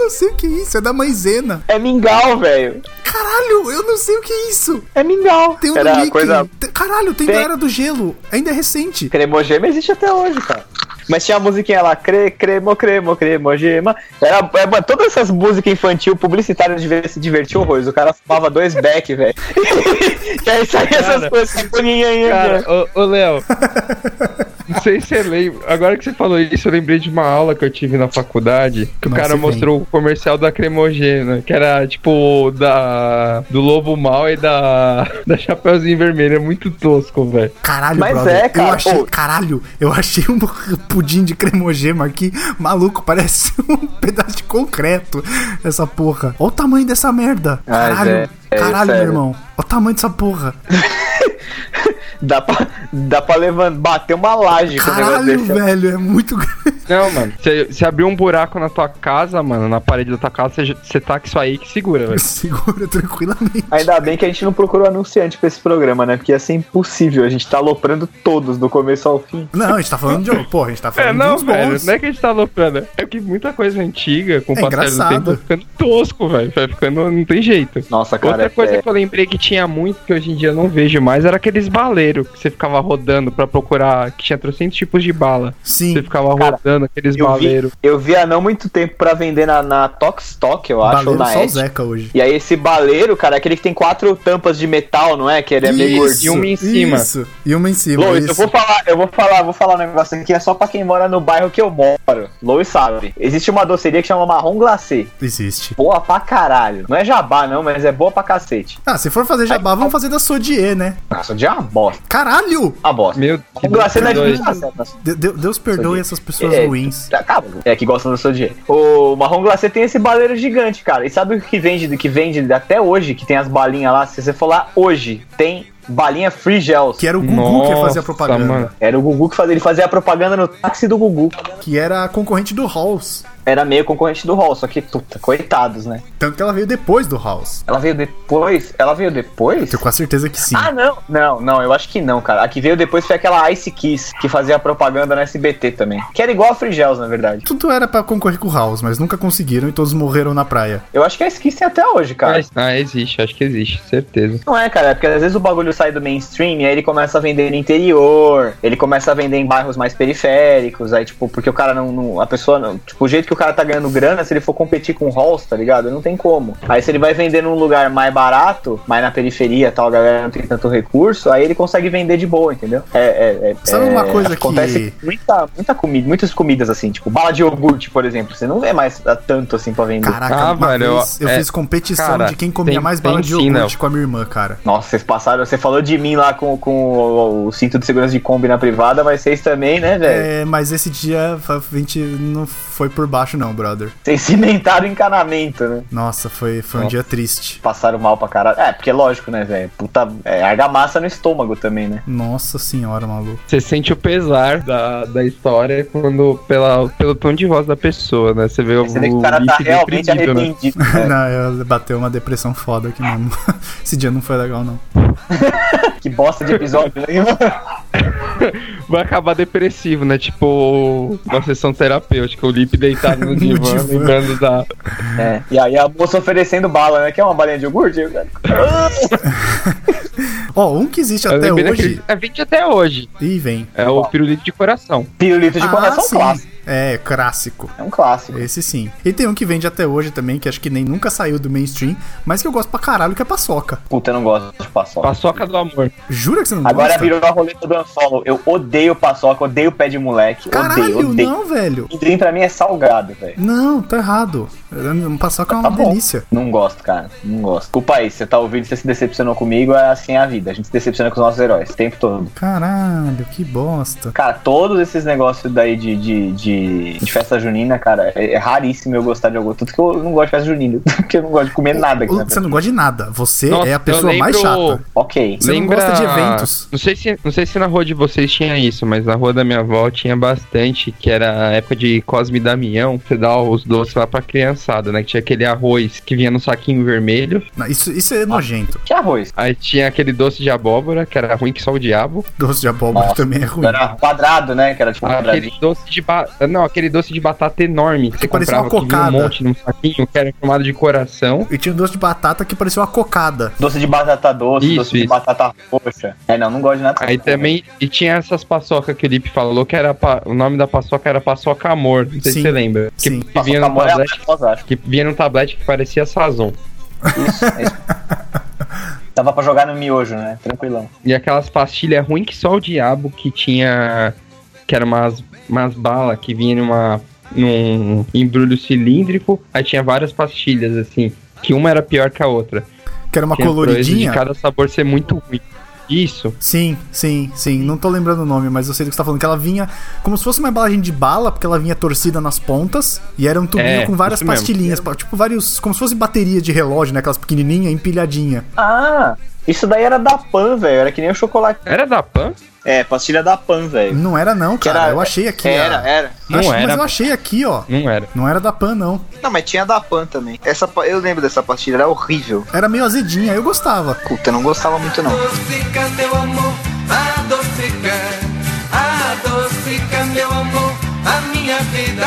Eu não sei o que é isso. É da maisena. É mingau, velho. Caralho, eu não sei o que é isso. É mingau. Tem um do Era Mickey. coisa. Caralho, tem, Tem. da Era do Gelo. Ainda é recente. Cremogema existe até hoje, cara. Mas tinha a musiquinha lá, cre, cremo, cremo, cremogema. Era, é, mano, todas essas músicas infantil publicitárias devia se divertir horrores. O cara fumava dois beck, velho. e aí saía essas coisas. Cara, ô, ô Léo. Não sei se você lembra. Agora que você falou isso, eu lembrei de uma aula que eu tive na faculdade. Que o cara vem. mostrou o comercial da Cremogena. Que era tipo da. Do Lobo Mal e da. Da Chapeuzinho Vermelho. É muito tosco, velho. Caralho, Mas brother. é, cara, Eu achei, caralho, eu achei um pudim de cremogema aqui, maluco, parece um pedaço de concreto essa porra. Olha o tamanho dessa merda. Caralho, é- é caralho, meu irmão. Olha o tamanho dessa porra. Dá pra, dá pra levantar, bater uma laje com o negócio Caralho, desse. velho, é muito grande. Não, mano. Você abriu um buraco na tua casa, mano. Na parede da tua casa, você, tá com isso aí que segura, velho. Segura tranquilamente. Ainda bem que a gente não procurou anunciante pra esse programa, né? Porque ia ser impossível. A gente tá aloprando todos, do começo ao fim. Não, a gente tá falando de. Porra, a gente tá É, falando de não, uns velho. bons. Não é que a gente tá aloprando. É que muita coisa antiga, com o É passar do engraçado. tempo, vai ficando tosco, velho. Vai ficando. Não tem jeito. Nossa, cara. Outra coisa é- que eu lembrei que tinha muito, que hoje em dia eu não vejo mais, era aqueles baleiros que você ficava rodando pra procurar, que tinha trocentos tipos de bala. Sim. Você ficava Cara, rodando aqueles eu vi, baleiros. eu vi há não muito tempo pra vender na, na Tokstok, eu acho, Baleiro na só o. Zeca hoje. E aí esse baleiro, cara, é aquele que tem quatro tampas de metal, não é? Que ele é meio gordinho. e uma em cima. Isso, e uma em cima. Lois, isso. eu vou falar, eu vou falar, vou falar um negócio aqui, é só pra quem mora no bairro que eu moro. Lois sabe. Existe uma doceria que chama Marrom Glacê. Existe. Boa pra caralho. Não é jabá, não, mas é boa pra cacete. Ah, se for fazer jabá, vamos fazer da Sodier, né? Nossa, de uma bosta. Caralho! Uma bosta. Meu Marrom Glacê não é de Deus. graça. De- de- Deus perdoe essas pessoas É, ruins. tá, é que gostam do seu dinheiro. O marrom glacê tem esse baleiro gigante, cara. E sabe o que vende, que vende até hoje, que tem as balinhas lá? Se você for lá hoje, tem balinha free gels. Que era o Gugu que fazia a Nossa, propaganda. mano. Era o Gugu que fazia, ele fazia a propaganda no táxi do Gugu. Que era a concorrente do Halls. Era meio concorrente do Hall, só que, puta, coitados, né? Tanto que ela veio depois do House. Ela veio depois? Ela veio depois? Tenho quase certeza que sim. Ah, não. Não, não, eu acho que não, cara. A que veio depois foi aquela Ice Kiss, que fazia a propaganda no SBT também. Que era igual a Free Gels, na verdade. Tudo era pra concorrer com o House, mas nunca conseguiram e todos morreram na praia. Eu acho que a Ice Kiss tem até hoje, cara. Ah, existe, acho que existe, certeza. Não é, cara, é porque às vezes o bagulho sai do mainstream e aí ele começa a vender no interior, ele começa a vender em bairros mais periféricos, aí, tipo, porque o cara não. não- a pessoa não. Tipo, o jeito que o cara tá ganhando grana, se ele for competir com halls, tá ligado? Não tem como. Aí se ele vai vender num lugar mais barato, mais na periferia e tal, a galera não tem tanto recurso, aí ele consegue vender de boa, entendeu? É. é, é Sabe é- uma coisa que- Acontece com muita, muita comida, muitas comidas assim, tipo, bala de iogurte, por exemplo. Você não vê mais tanto assim pra vender. Caraca, Ah, velho, vez eu, é- fiz competição cara, de quem comia tem- mais bala de sim, iogurte não. com a minha irmã, cara. Nossa, vocês passaram. Você falou de mim lá com, com o, o cinto de segurança de Kombi na privada, mas vocês também, né, velho? É, mas esse dia a gente não foi por baixo, não, brother. Vocês cimentaram o encanamento, né? Nossa, foi, foi um Nossa. dia triste. Passaram mal pra caralho. É, porque lógico, né, velho? Puta. É, argamassa no estômago também, né? Nossa senhora, maluco. Você sente o pesar da, da história quando, pela, pelo tom de voz da pessoa, né? Você vê o, Você vê que o cara tá realmente né? arrependido. né? não, eu bateu uma depressão foda aqui mesmo. Esse dia não foi legal, não. que bosta de episódio, né? Vai acabar depressivo, né? Tipo, uma sessão terapêutica, o Lipe deitado no, No divã, divã. lembrando da. É. E aí a moça oferecendo bala, né? Quer uma balinha de iogurte? Ó, um que existe Eu até hoje. daquele- É 20 até hoje. Ih, vem. É o pirulito de coração. Pirulito de coração Ah, sim. clássico. É, clássico. É um clássico. Esse sim. E tem um que vende até hoje também, que acho que nem nunca saiu do mainstream, mas que eu gosto pra caralho, que é paçoca. Puta, eu não gosto de paçoca. Paçoca do amor. Jura que você não Agora gosta? virou a roleta do Unfollow. Eu odeio paçoca, odeio pé de moleque. Caralho, odeio, odeio. não, velho. Amendoim pra mim é salgado, velho. Não, tá errado. Um paçoca é uma Tá bom. delícia. Não gosto, cara. Não gosto. Desculpa aí, você tá ouvindo, você se decepcionou comigo, é assim a vida. A gente se decepciona com os nossos heróis o tempo todo. Caralho, que bosta. Cara, todos esses negócios daí de, de, de, de festa junina, cara, é, é raríssimo eu gostar de algo. Tudo que eu não gosto de festa junina. Porque eu não gosto de comer nada aqui Você não gosta de nada. Você Nossa, é a pessoa mais lembro- chata. Ok. Você não gosta de eventos. Não sei, se, não sei se na rua de vocês tinha isso, mas na rua da minha avó tinha bastante, que era a época de Cosme e Damião, você dá os doces lá pra criançada, né? Que tinha aquele arroz que vinha no saquinho vermelho, Não, Isso, isso é nojento. Que arroz? aí tinha aquele doce de abóbora, que era ruim que só o diabo, Doce de abóbora Nossa, também é ruim. Era quadrado, né? Que era tipo um aquele quadradinho. doce de ba... não, aquele doce de batata enorme que você parecia comprava uma que vinha um cocada. monte num saquinho, que era formado de coração. E tinha um doce de batata que parecia uma cocada. Doce de batata doce, Isso, doce de isso. batata roxa. É, não, não gosto de nada. Aí também, e tinha essas paçoca que o Lipe falou, que era, pa- o nome da paçoca era paçoca amor, não sei Sim. se você lembra. Que, Sim. que vinha amor é a mais tablete, famosa, acho. que vinha num tablete que parecia sazon. Isso, é isso. Tava pra jogar no miojo, né? Tranquilão. E aquelas pastilhas ruins que só o diabo que tinha. que eram umas, umas balas que vinham numa, num embrulho cilíndrico, aí tinha várias pastilhas, assim, que uma era pior que a outra. Que era uma Tinha coloridinha. de cada sabor ser muito ruim. Isso. Sim, sim, sim. Não tô lembrando o nome, mas eu sei do que você tá falando. Que ela vinha como se fosse uma embalagem de bala, porque ela vinha torcida nas pontas. E era um tubinho É, com várias isso mesmo. pastilhinhas. pa- Tipo, vários. Como se fosse bateria de relógio, né? Aquelas pequenininhas, empilhadinha. Ah, isso daí era da Pan, velho. Era que nem o chocolate. Era da Pan? É, pastilha da Pan, velho. Não era, não, cara. era- eu achei aqui. Era, a- era. Não Achei- era. Mas eu achei aqui, ó. Não era. Não era da Pan, não. Não, mas tinha da Pan também. Essa, eu lembro dessa pastilha, era horrível. Era meio azedinha, eu gostava. Puta, eu não gostava muito não. Adocica meu amor, adocica, adocica meu amor, a minha vida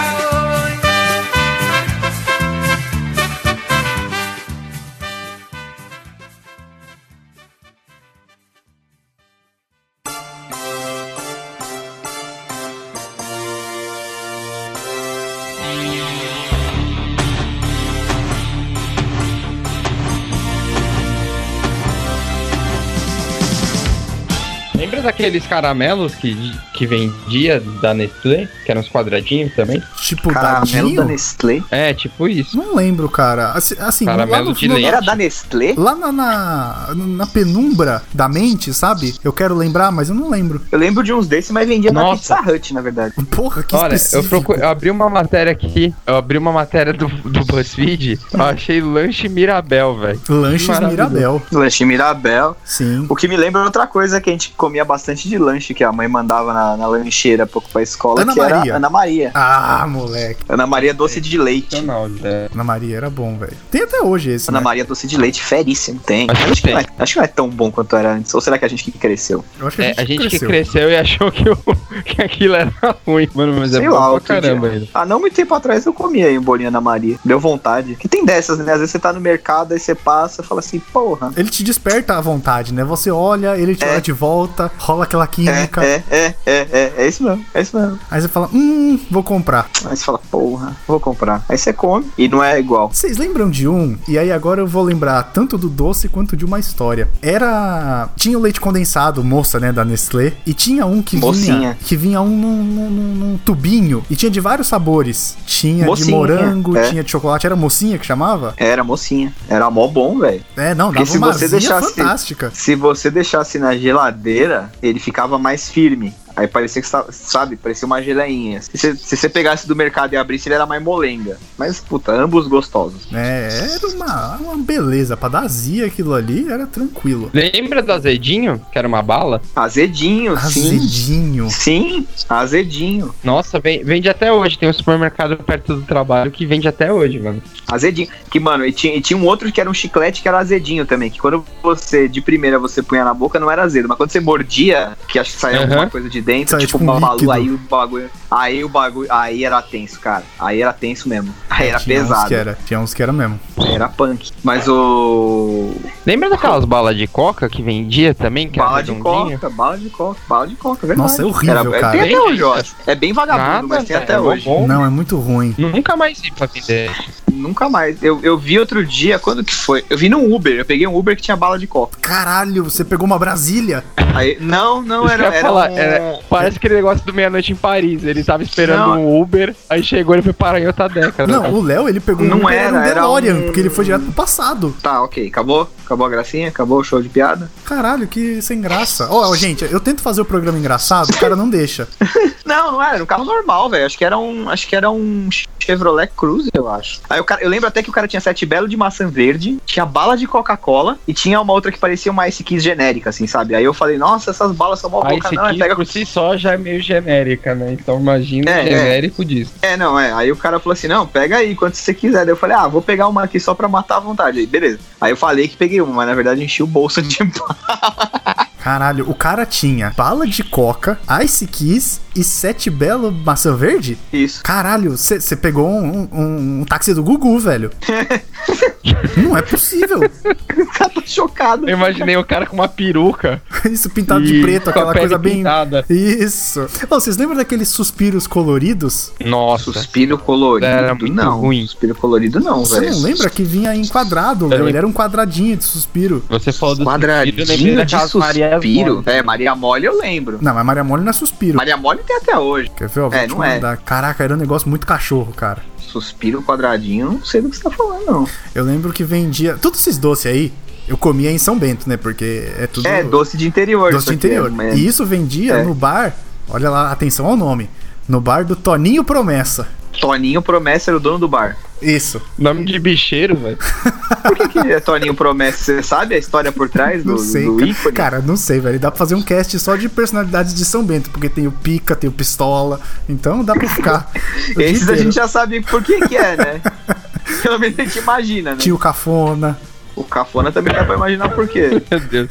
daqueles caramelos que, que vendia da Nestlé? Que eram os quadradinhos também? Tipo, Caramelo dadinho? da Nestlé. É, tipo isso. Não lembro, cara. Assim, assim lá, Caramelo no, de no- leite. Era da Nestlé? lá na, na, na penumbra da mente, sabe? Eu quero lembrar, mas eu não lembro. Eu lembro de uns desses, mas vendia na Nossa. Pizza Hut, na verdade. Porra, que Olha, eu, específico. procu- eu abri uma matéria aqui, eu abri uma matéria do, do BuzzFeed, eu achei lanche Mirabel, velho. Maravilhoso. Mirabel. Lanche Mirabel. Sim. O que me lembra outra coisa que a gente comia bastante de lanche, que a mãe mandava na, na lancheira pouco pra escola, Ana que Maria. era Ana Maria. Ah, moleque. Ana Maria doce de leite. Não, é. Ana Maria era bom, velho. Tem até hoje esse, Ana né? Maria doce de leite, feríssimo, tem. Acho que Acho que, tem. não é, acho que não é tão bom quanto era antes. Ou será que a gente que cresceu? Eu acho que É, a gente que cresceu e achou que, o- que aquilo era ruim, mano, mas é Sei bom lá, pra caramba ainda. Ah, não muito tempo atrás eu comia aí um bolinho Ana Maria. Deu vontade. Que tem dessas, né? Às vezes você tá no mercado, aí você passa e fala assim, porra. Ele te desperta a vontade, né? Você olha, ele te É. olha de volta, rola aquela É, química. é, é, é, é, é isso mesmo, é isso mesmo. Aí você fala, hum, vou comprar. Aí você fala, porra, vou comprar. Aí você come e não é igual. Vocês lembram de um? E aí agora eu vou lembrar tanto do doce quanto de uma história. Era. Tinha o leite condensado, moça, né, da Nestlé. E tinha um que vinha. Mocinha. Que vinha um num, num- num- tubinho. E tinha de vários sabores. Tinha de Mocinha, morango, é. tinha de chocolate. Era mocinha que chamava? Era mocinha. Era mó bom, velho. É, não, Porque dava se uma você deixasse- fantástica. Se você deixasse na geladeira, ele ficava mais firme. Aí parecia que você sabe, parecia uma geleinha. Se você, se você pegasse do mercado e abrisse, ele era mais molenga. Mas, puta, ambos gostosos. É, era uma, uma beleza. Pra dar azia aquilo ali, era tranquilo. Lembra do azedinho, que era uma bala? Azedinho, sim. Azedinho. Sim, azedinho. Nossa, vem- vende até hoje. Tem um supermercado perto do trabalho que vende até hoje, mano. Azedinho. Que, mano, e tinha, e tinha um outro que era um chiclete que era azedinho também. Que quando você, de primeira, você punha na boca, não era azedo. Mas quando você mordia, que acho que saía Aham. alguma coisa de dentro, Saía tipo tipo um babalu, líquido. aí o bagulho. Aí o bagulho. Aí era tenso, cara. Aí era tenso mesmo. Aí era tinha Uns pesado. que era, tinha uns que era mesmo. Era punk. Mas o. Lembra daquelas balas de coca que vendia também? Que Bala era de coca, bala de coca, bala de coca, verdade. Nossa, é horrível, Era- cara. Tem até Bem hoje, acho. É bem vagabundo, Nada, mas tem até é hoje. bom. Não, é muito ruim. Nunca mais vi pra vender. Nunca mais. Eu, eu vi outro dia, quando que foi? Eu vi num Uber, eu peguei um Uber que tinha bala de coca. Caralho, você pegou uma Brasília. Aí, não, não, era. era falar, um- era- parece aquele negócio do meia-noite em Paris. Ele tava esperando Não. um Uber, aí chegou e ele foi parar em outra década. Não, o Léo, ele pegou Não um que era um era, era DeLorean, um- porque ele foi direto pro passado. Tá, ok. Acabou? Acabou a gracinha? Acabou o show de piada? Caralho, que sem graça. Ó, ó, gente, eu tento fazer o programa engraçado, o cara não deixa. Não, não era, era um carro normal, velho. Acho que era um. Acho que era um Chevrolet Cruze, eu acho. Aí o cara, eu lembro até que o cara tinha sete belo de maçã verde, tinha bala de Coca-Cola e tinha uma outra que parecia uma Ice Kiss genérica, assim, sabe? Aí eu falei, nossa, essas balas são mó boca, Ice não, é, Kiss pega por si só já é meio genérica, né? Então imagina É, o é. genérico disso. É, não, é. Aí o cara falou assim: não, pega aí quanto você quiser. Daí eu falei, ah, vou pegar uma aqui só pra matar à vontade. Aí, beleza. Aí eu falei que peguei uma, mas na verdade enchi o bolso de bala. Caralho, o cara tinha bala de coca, Ice Kiss e sete belo maçã verde? Isso. Caralho, você pegou um, um- um táxi do Gugu, velho. não é possível. O cara tá chocado. Eu imaginei o cara com uma peruca. Isso pintado de preto, aquela pele coisa bem. pintada. Isso. Vocês lembram daqueles suspiros coloridos? Nossa. Suspiro colorido. Era muito não. ruim. Suspiro colorido não, Você velho. não lembra que vinha em quadrado, Léo? Ele era um quadradinho de suspiro. Você falou do Quadradinho suspiro, de suspiro. Mole. É, Maria Mole eu lembro. Não, mas Maria Mole não é suspiro. Maria Mole deve ter até hoje. Quer ver? Ó, vou É, não é. mandar. Caraca, era um negócio muito cachorro, cara. Suspiro quadradinho, não sei do que você tá falando, não. Eu lembro que vendia. Todos esses doces aí, eu comia em São Bento, né? Porque é tudo. É, doce de interior. doce de interior. é, E isso vendia É. no bar. Olha lá, atenção ao nome. No bar do Toninho Promessa. Toninho Promessa era o dono do bar. Isso. Nome de bicheiro, velho. Por que, que é Toninho Promessa? Você sabe a história por trás do, Não sei, do cara. ícone? Cara, não sei, velho. Dá pra fazer um cast só de personalidades de São Bento, porque tem o Pica, tem o Pistola. Então dá pra ficar. Esses a gente já sabe por que que é, né? Pelo menos a gente imagina, né? Tinha o Cafona. O Cafona também dá pra imaginar por quê. Meu Deus.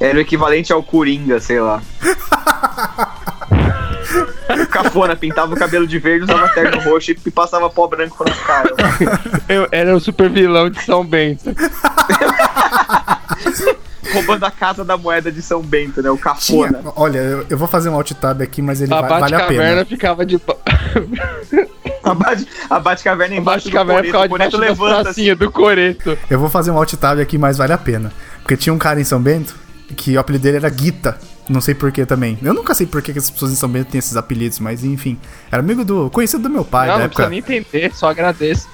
Era o equivalente ao Coringa, sei lá. O Cafona pintava o cabelo de verde, usava terno roxo e passava pó branco na cara. Eu era o super vilão de São Bento. Roubando a casa da moeda de São Bento, né? O Tinha. Cafona. Olha, eu, eu vou fazer um alt tab aqui, mas ele A vai- vale a pena. ficava de. A Bat- A Batcaverna A embaixo do Batcaverna Coreto. ficava O levanta assim. do Coreto. Eu vou fazer um alt tab aqui, mas vale a pena. Porque tinha um cara em São Bento que o apelido dele era Guita. Não sei porquê também. Eu nunca sei por que as pessoas em São Bento têm esses apelidos, mas enfim. Era amigo do. conhecido do meu pai não, da não época. precisa nem entender, só agradeço.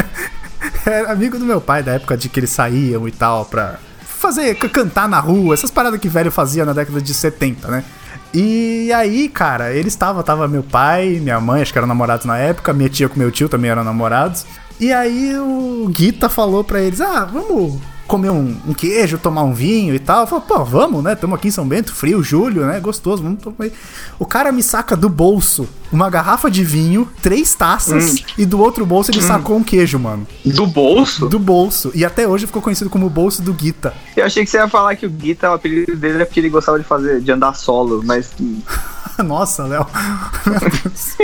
Era amigo do meu pai da época de que eles saíam e tal pra fazer, cantar na rua, essas paradas que velho fazia na década de 70, né? E aí, cara, eles estavam, tava meu pai, minha mãe, acho que eram namorados na época, minha tia com meu tio também eram namorados. E aí o Guita falou pra eles: "Ah, vamos comer um, um queijo, tomar um vinho e tal". Eu falei: "Pô, vamos, né? Tamo aqui em São Bento, frio, julho, né? Gostoso, vamos tomar". aí." O cara me saca do bolso uma garrafa de vinho, três taças e do outro bolso ele sacou um queijo, mano Do bolso? do bolso. E até hoje ficou conhecido como o bolso do Guita. Eu achei que você ia falar que o Guita, o apelido dele é porque ele gostava de fazer, de andar solo, mas hum, Nossa, Léo. Meu Deus.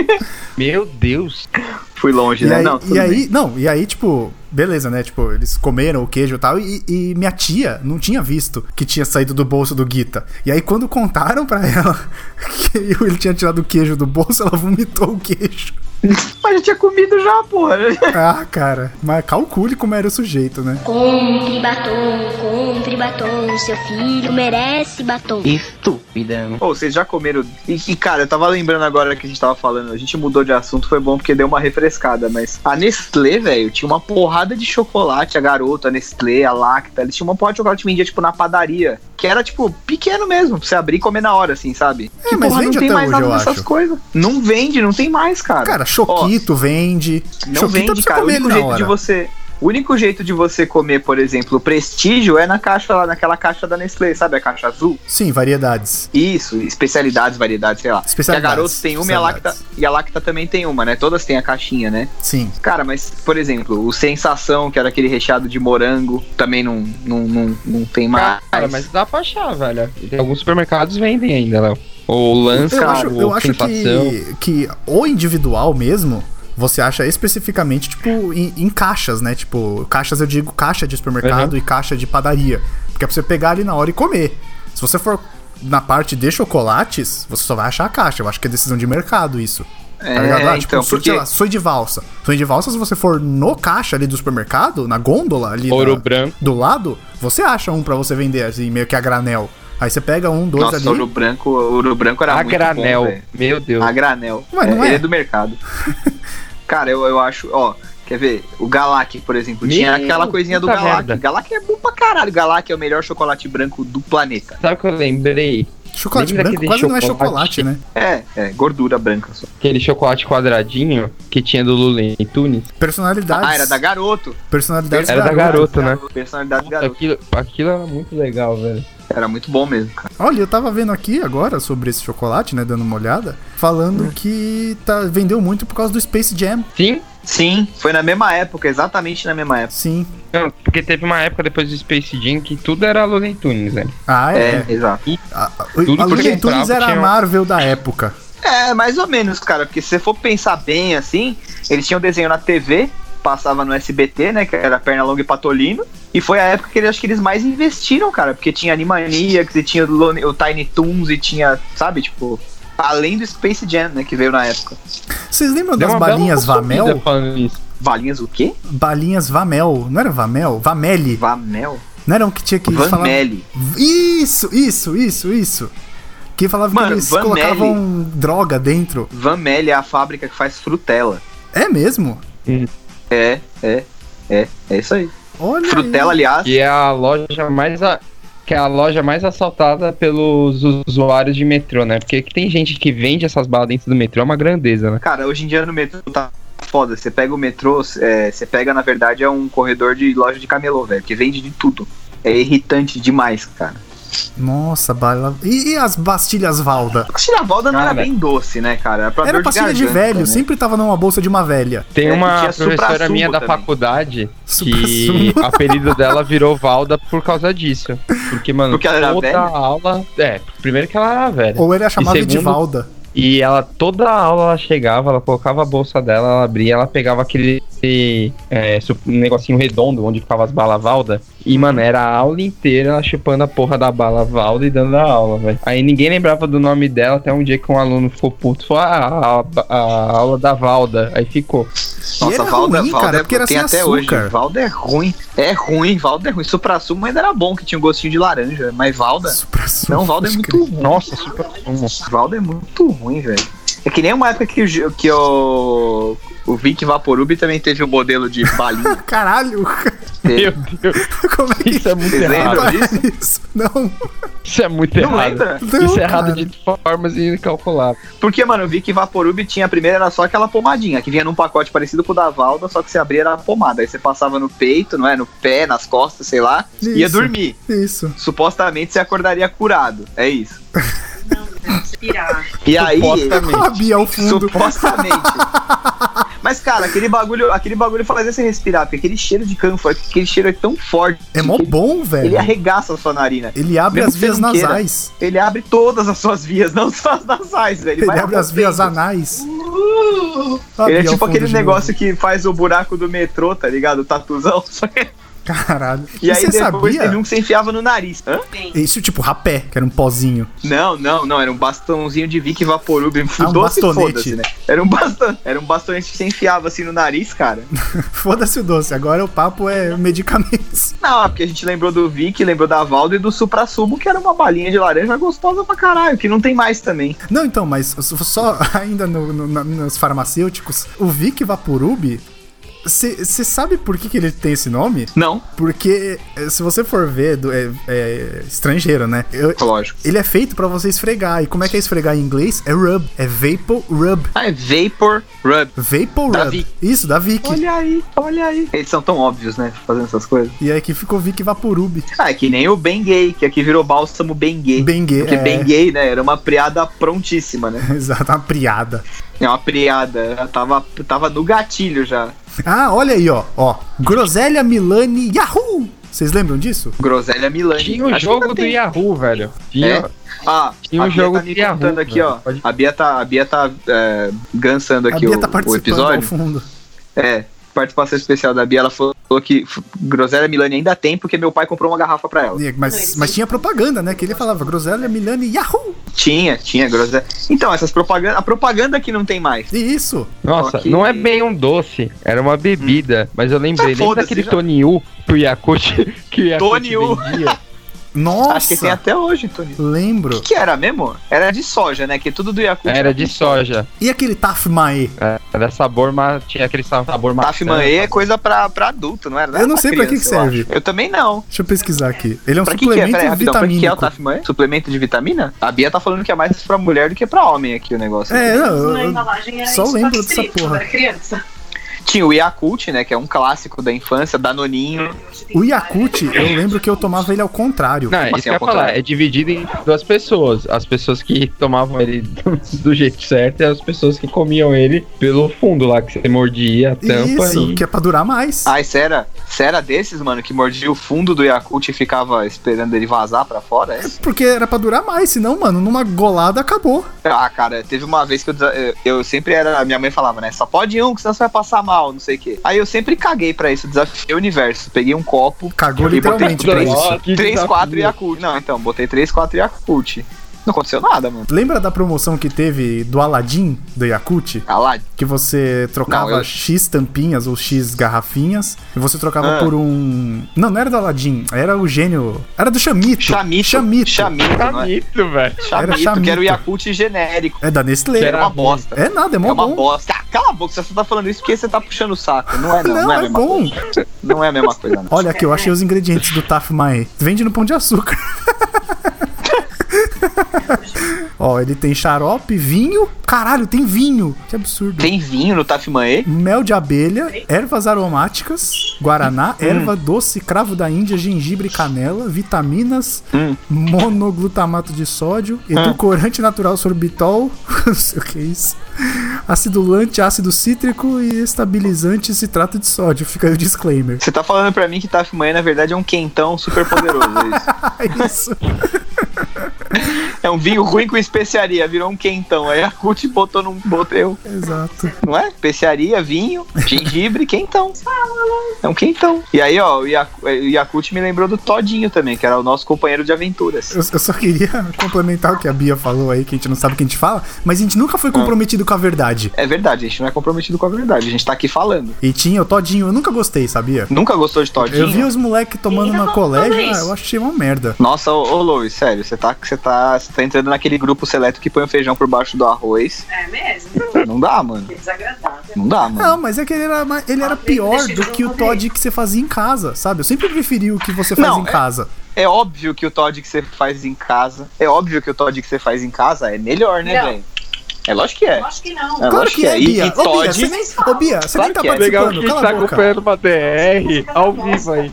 Meu Deus. fui longe, E né? aí, não, e aí, não, e aí, tipo, beleza, né? Tipo, eles comeram o queijo e tal, e, e minha tia não tinha visto que tinha saído do bolso do Guita. E aí, quando contaram pra ela que ele tinha tirado o queijo do bolso, ela vomitou o queijo. Mas já tinha comido já, porra. Ah, cara, mas calcule como era o sujeito, né? Compre batom, compre batom, seu filho merece batom. Estúpida. Pô, vocês já comeram. E, e, cara, eu tava lembrando agora que a gente tava falando, a gente mudou de assunto, foi bom porque deu uma refrescada, mas a Nestlé, velho, tinha uma porrada de chocolate, a garota, a Nestlé, a Lacta, eles tinham uma porrada de chocolate que vendia, tipo, na padaria, que era, tipo, pequeno mesmo, pra você abrir e comer na hora, assim, sabe? É, que mas porra, vende não tem até mais hoje, nada dessas coisas. Não vende, não tem mais, cara. Cara, Choquito vende. Não Choquito vende, cara. O comer único jeito de hora. você. O único jeito de você comer, por exemplo, prestígio é na caixa lá, naquela caixa da Nestlé, sabe? A caixa azul. Sim, variedades. Isso, especialidades, variedades, sei lá. Que a Especialidades, Garoto tem uma e a Lacta, especialidades. e a Lacta também tem uma, né? Todas têm a caixinha, né? Sim. Cara, mas, por exemplo, o Sensação, que era aquele recheado de morango, também não, não, não, não tem mais. Cara, mas dá pra achar, velho. Alguns supermercados vendem ainda, Léo. Ou lança, Eu acho, ou eu acho que, que o individual mesmo, você acha especificamente, tipo, em, em caixas, né? Tipo, caixas eu digo caixa de supermercado Uhum. e caixa de padaria. Porque é pra você pegar ali na hora e comer. Se você for na parte de chocolates, você só vai achar a caixa. Eu acho que é decisão de mercado isso. É, Tá ligado? Ah, tipo, então, porque. sei lá, sonho de valsa. Sonho de valsa, se você for no caixa ali do supermercado, na gôndola ali Ouro da- branco. do lado, você acha um pra você vender, assim, meio que a granel. Aí você pega um, dois Nossa, ali. ouro branco, ouro branco era A muito granel. bom. Meu Deus. A granel. Mas não ele é? é do mercado. Cara, eu, eu acho, ó, quer ver? O Galac, por exemplo, Meu, tinha aquela coisinha do Galac. merda. Galac é bom pra caralho. Galac é o melhor chocolate branco do planeta. Sabe o que eu lembrei? Chocolate Lembra branco quase não é chocolate? chocolate, né? É, é, gordura branca só. Aquele chocolate quadradinho que tinha do Lulem Tunes. Personalidades. Ah, era da garoto. Personalidades Era da garoto, né? Personalidade do garoto. Aquilo, aquilo era muito legal, velho. Era muito bom mesmo, cara. Olha, eu tava vendo aqui agora sobre esse chocolate, né? Dando uma olhada. Falando que tá, vendeu muito por causa do Space Jam. Sim, Sim, foi na mesma época, exatamente na mesma época. Sim. não, porque teve uma época depois do Space Jam que tudo era Looney Tunes, né? Ah, é. É, exato. A, a, Tudo a Looney Tunes era a Marvel da época. É, mais ou menos, cara, porque se você for pensar bem assim, eles tinham desenho na TV, passava no SBT, né, que era Pernalonga e Patolino, e foi a época que eles, acho que eles mais investiram, cara, porque tinha Animaniacs, e tinha o, Tiny Toons, e tinha, sabe, tipo, além do Space Jam, né, que veio na época. Vocês lembram Deu das balinhas Vamel? Valinhas o quê? Balinhas Vamel. Não era Vamel? Vameli. Vamel? Não era um que tinha que falar. Vanelli. Isso, isso, isso, isso. Que falava Mano, que eles Van colocavam droga dentro. Van Melle é a fábrica que faz frutela. É mesmo? É, é, é, é isso aí. Olha Frutela, aí. aliás, Que é a loja mais. A... Que é a loja mais assaltada pelos usuários de metrô, né? Porque que tem gente que vende essas balas dentro do metrô, é uma grandeza, né? cara, hoje em dia no metrô tá foda. Você pega o metrô, é, você pega, na verdade, é um corredor de loja de camelô, velho, que vende de tudo. É irritante demais, cara. Nossa, bala. E, e as pastilhas Valda? A Chiravalda não era Cara. bem doce, né, cara? Era, pra Era pastilha de, garganta, velho, né? sempre tava numa bolsa de uma velha. Tem É, uma tinha professora minha da também. faculdade que o apelido dela virou Valda por causa disso. Porque, mano, Porque ela era toda velha? aula. É, primeiro que ela era velha. Ou ele é chamado de segundo- Valda. E ela, toda aula ela chegava, ela colocava a bolsa dela, ela abria, ela pegava aquele é, um negocinho redondo onde ficava as balas Valda. E, mano, era a aula inteira ela chupando a porra da bala Valda e dando a aula, velho. Aí ninguém lembrava do nome dela, até um dia que um aluno ficou puto, falou, ah, a, a aula da Valda. Aí ficou. Nossa, era Valda, ruim, Valda cara, é- porque era tem sem até açúcar. hoje. Valda é ruim. É ruim, Valda é ruim. Supra-sumo ainda era bom, que tinha um gostinho de laranja. Mas Valda... Supra-sumo, Não, Valda é muito ruim. Nossa, super sumo. Valda é muito ruim, velho. É que nem uma época que, o, que o, o Vic Vaporub também teve um modelo de balinha. Caralho! Meu Deus, Como é que isso é muito Vocês errado. disso? isso? Não. Isso é muito Não errado. lembra? Não, Isso é errado cara. de formas incalculáveis. Porque, mano, o Vic Vaporub tinha a primeira, era só aquela pomadinha, que vinha num pacote parecido com o da Valda, só que você abria era a pomada. Aí você passava no peito, não é? No pé, nas costas, sei lá, ia Isso. dormir. Isso. Supostamente você acordaria curado. É isso. Respirar. E aí. Supostamente. Bia ao fundo. Supostamente. Mas, cara, aquele bagulho, aquele bagulho fazia você respirar, porque aquele cheiro de cânfora, aquele cheiro é tão forte. É mó bom, velho. Ele arregaça a sua narina. Ele abre Mesmo as vias não queira. nasais. Ele abre todas as suas vias, não só as nasais, velho. Ele vai abre as vias anais. Ele A é tipo aquele negócio que faz o buraco do metrô, tá ligado? O tatuzão. Só que-. Caralho. E, aí você depois sabia? teve um que você enfiava no nariz. Hã? Isso, tipo, rapé, que era um pozinho. Não, não, não. Era um bastãozinho de Vic Vaporub. Ah, um doce, bastonete. foda-se, né? Era um bastão. Era um bastonete que você enfiava assim no nariz, cara. Foda-se o doce, agora o papo é medicamentos. Não, é porque a gente lembrou do Vic, lembrou da Valdo e do Supra Sumo, que era uma balinha de laranja gostosa pra caralho, que não tem mais também. Não, então, mas só ainda no- no- na- nos farmacêuticos, o Vic Vaporub, você sabe por que, que ele tem esse nome? Não, Porque eh, se você for ver, do, é, é estrangeiro, né? Eu- lógico. ele é feito pra você esfregar. E como é que é esfregar em inglês? É rub. É vapor rub. Ah, é Vapor Rub. Vapor Da rub. Vic. Isso, da Vic. Olha aí, olha aí. Eles são tão óbvios, né? Fazendo essas coisas. E aí aqui ficou Vic Vaporub. Ah, é que nem o Bengay, que aqui virou bálsamo Bengay. Bengay, Porque é. Bengay, né? Era uma priada prontíssima, né? Exato, uma priada. É uma priada. Ela Tava, tava no gatilho já. Ah, olha aí, ó. Ó. Groselha Milani Yahoo! Vocês lembram disso? Groselha Milani. Tinha o Acho que jogo ainda do tem. Yahoo, velho. Tinha. É? Ah, Tinha um jogo tá do Yahoo, contando aqui, ó. Pode- A Bia tá, a Bia tá é, gansando A aqui Bia o, tá o participando ao episódio. fundo. É, participação especial da Bia, ela falou que Groselha Milani ainda tem porque meu pai comprou uma garrafa pra ela. Mas, mas tinha propaganda, né? Que ele falava Groselha Milani Yahoo! Tinha, tinha Groselha. Então, essas propagandas, a propaganda que não tem mais. E isso. Nossa, Ok. não é bem um doce, era uma bebida. Mas eu lembrei, Ah, lembra daquele já. Toniu que o Yakut, que o Yakut Toniu. vendia? Nossa! Acho que tem até hoje, Tony. O Lembro. que era mesmo? Era de soja, né? Que tudo do Yakult Era de soja. E aquele Taf Mae? Era sabor, mas tinha aquele sabor maçã. Tafmanê é coisa pra, pra adulto, não era? Eu não pra sei pra que criança, que eu serve. acho. Eu também não. Deixa eu pesquisar aqui. Ele é um Pra que, que é? suplemento Peraí, pra que, que é o vitamínico. Tafmanê? Suplemento de vitamina? A Bia tá falando que é mais pra mulher do que pra homem aqui o negócio. É, eu- embalagem era só lembro pra dessa porra. era criança. Tinha o Yakult, né? Que é um clássico da infância, Danoninho. o Yakult, eu lembro que eu tomava ele ao contrário. Não, é Como isso assim, que eu ia falar. contrário? É dividido em duas pessoas. As pessoas que tomavam ele do, do jeito certo e as pessoas que comiam ele pelo fundo lá, que você mordia a tampa Isso, e... que é pra durar mais. Ai, você era, você era desses, mano, que mordia o fundo do Yakult e ficava esperando ele vazar pra fora? É? Porque era pra durar mais, senão, mano, numa golada acabou. Ah, cara, teve uma vez que eu, eu sempre era. Minha mãe falava, né? Só pode um, que senão você vai passar mal, não sei o quê. Aí eu sempre caguei pra isso, desafiei o universo. Peguei um copo. Cagou e botei literalmente pra três, isso. Que três desafio. quatro Yakult. Não, então, botei três, quatro Yakult. Não aconteceu nada, mano. Lembra da promoção que teve do Aladdin, do Yakut? Lá, Que você trocava Não, eu- X tampinhas ou X garrafinhas e você trocava Ah. por um. Não, não era do Aladdin, era o gênio. Era do Chamito. chamito. Chamito. Chamito, é? Bonito, velho. Chamito, Chamito. que era o Yakult genérico. É da Nestlé. Que Era uma bosta. É nada, é mó É uma bom. bosta. Ah, Cala a boca, você só tá falando isso porque você tá puxando o saco. Não é, não. Não, Não, é a é mesma bom. coisa. Não é a mesma coisa, não. Olha aqui, eu achei os ingredientes do Taf Mae. Vende no pão de açúcar. Ó, ele tem xarope, vinho. Caralho, tem vinho. Que absurdo. Tem vinho no Tafmae? Mel de abelha, ervas aromáticas, guaraná, Hum. erva doce, cravo da Índia, gengibre e canela, vitaminas, Hum. monoglutamato de sódio, edulcorante natural sorbitol, não sei o que é isso, acidulante, ácido cítrico e estabilizante citrato de sódio. Fica aí o disclaimer. Você tá falando pra mim que Tafmae, na verdade, é um quentão super poderoso, é isso? É isso. É um vinho ruim com especiaria, virou um quentão. Aí a Yakult botou num boteu, Exato. não é? Especiaria, vinho, gengibre, quentão. É um quentão. E aí, ó, o Yaku- o Yakult me lembrou do Todinho também, que era o nosso companheiro de aventuras. Eu, eu só queria complementar o que a Bia falou aí, que a gente não sabe o que a gente fala, mas a gente nunca foi comprometido com a verdade. É verdade, a gente não é comprometido com a verdade, a gente tá aqui falando. E tinha o Todinho, eu nunca gostei, sabia? Nunca gostou de Todinho? Eu vi os moleques tomando não, colégio, ah, eu achei uma merda. Nossa, ô, ô Lois, sério, você tá, você, tá, você tá entrando naquele grupo seleto que põe o feijão por baixo do arroz. É mesmo? Não dá, mano. Que desagradável. Não dá, mano. Não, mas é que ele era, ele era que pior do que o. Todd que você fazia em casa, sabe? Eu sempre preferi o que você faz Não, em é- casa. É óbvio que o Todd que você faz em casa. É óbvio que o Todd que você faz em casa é melhor, né, velho? É lógico que é. Eu acho que não. É, Claro lógico que é, E- Bia. E, Ô, Bia, Todd. você nem, ô, Bia, você nem tá que é. Legal que participando, a gente cala tá acompanhando uma DR ao vivo aí.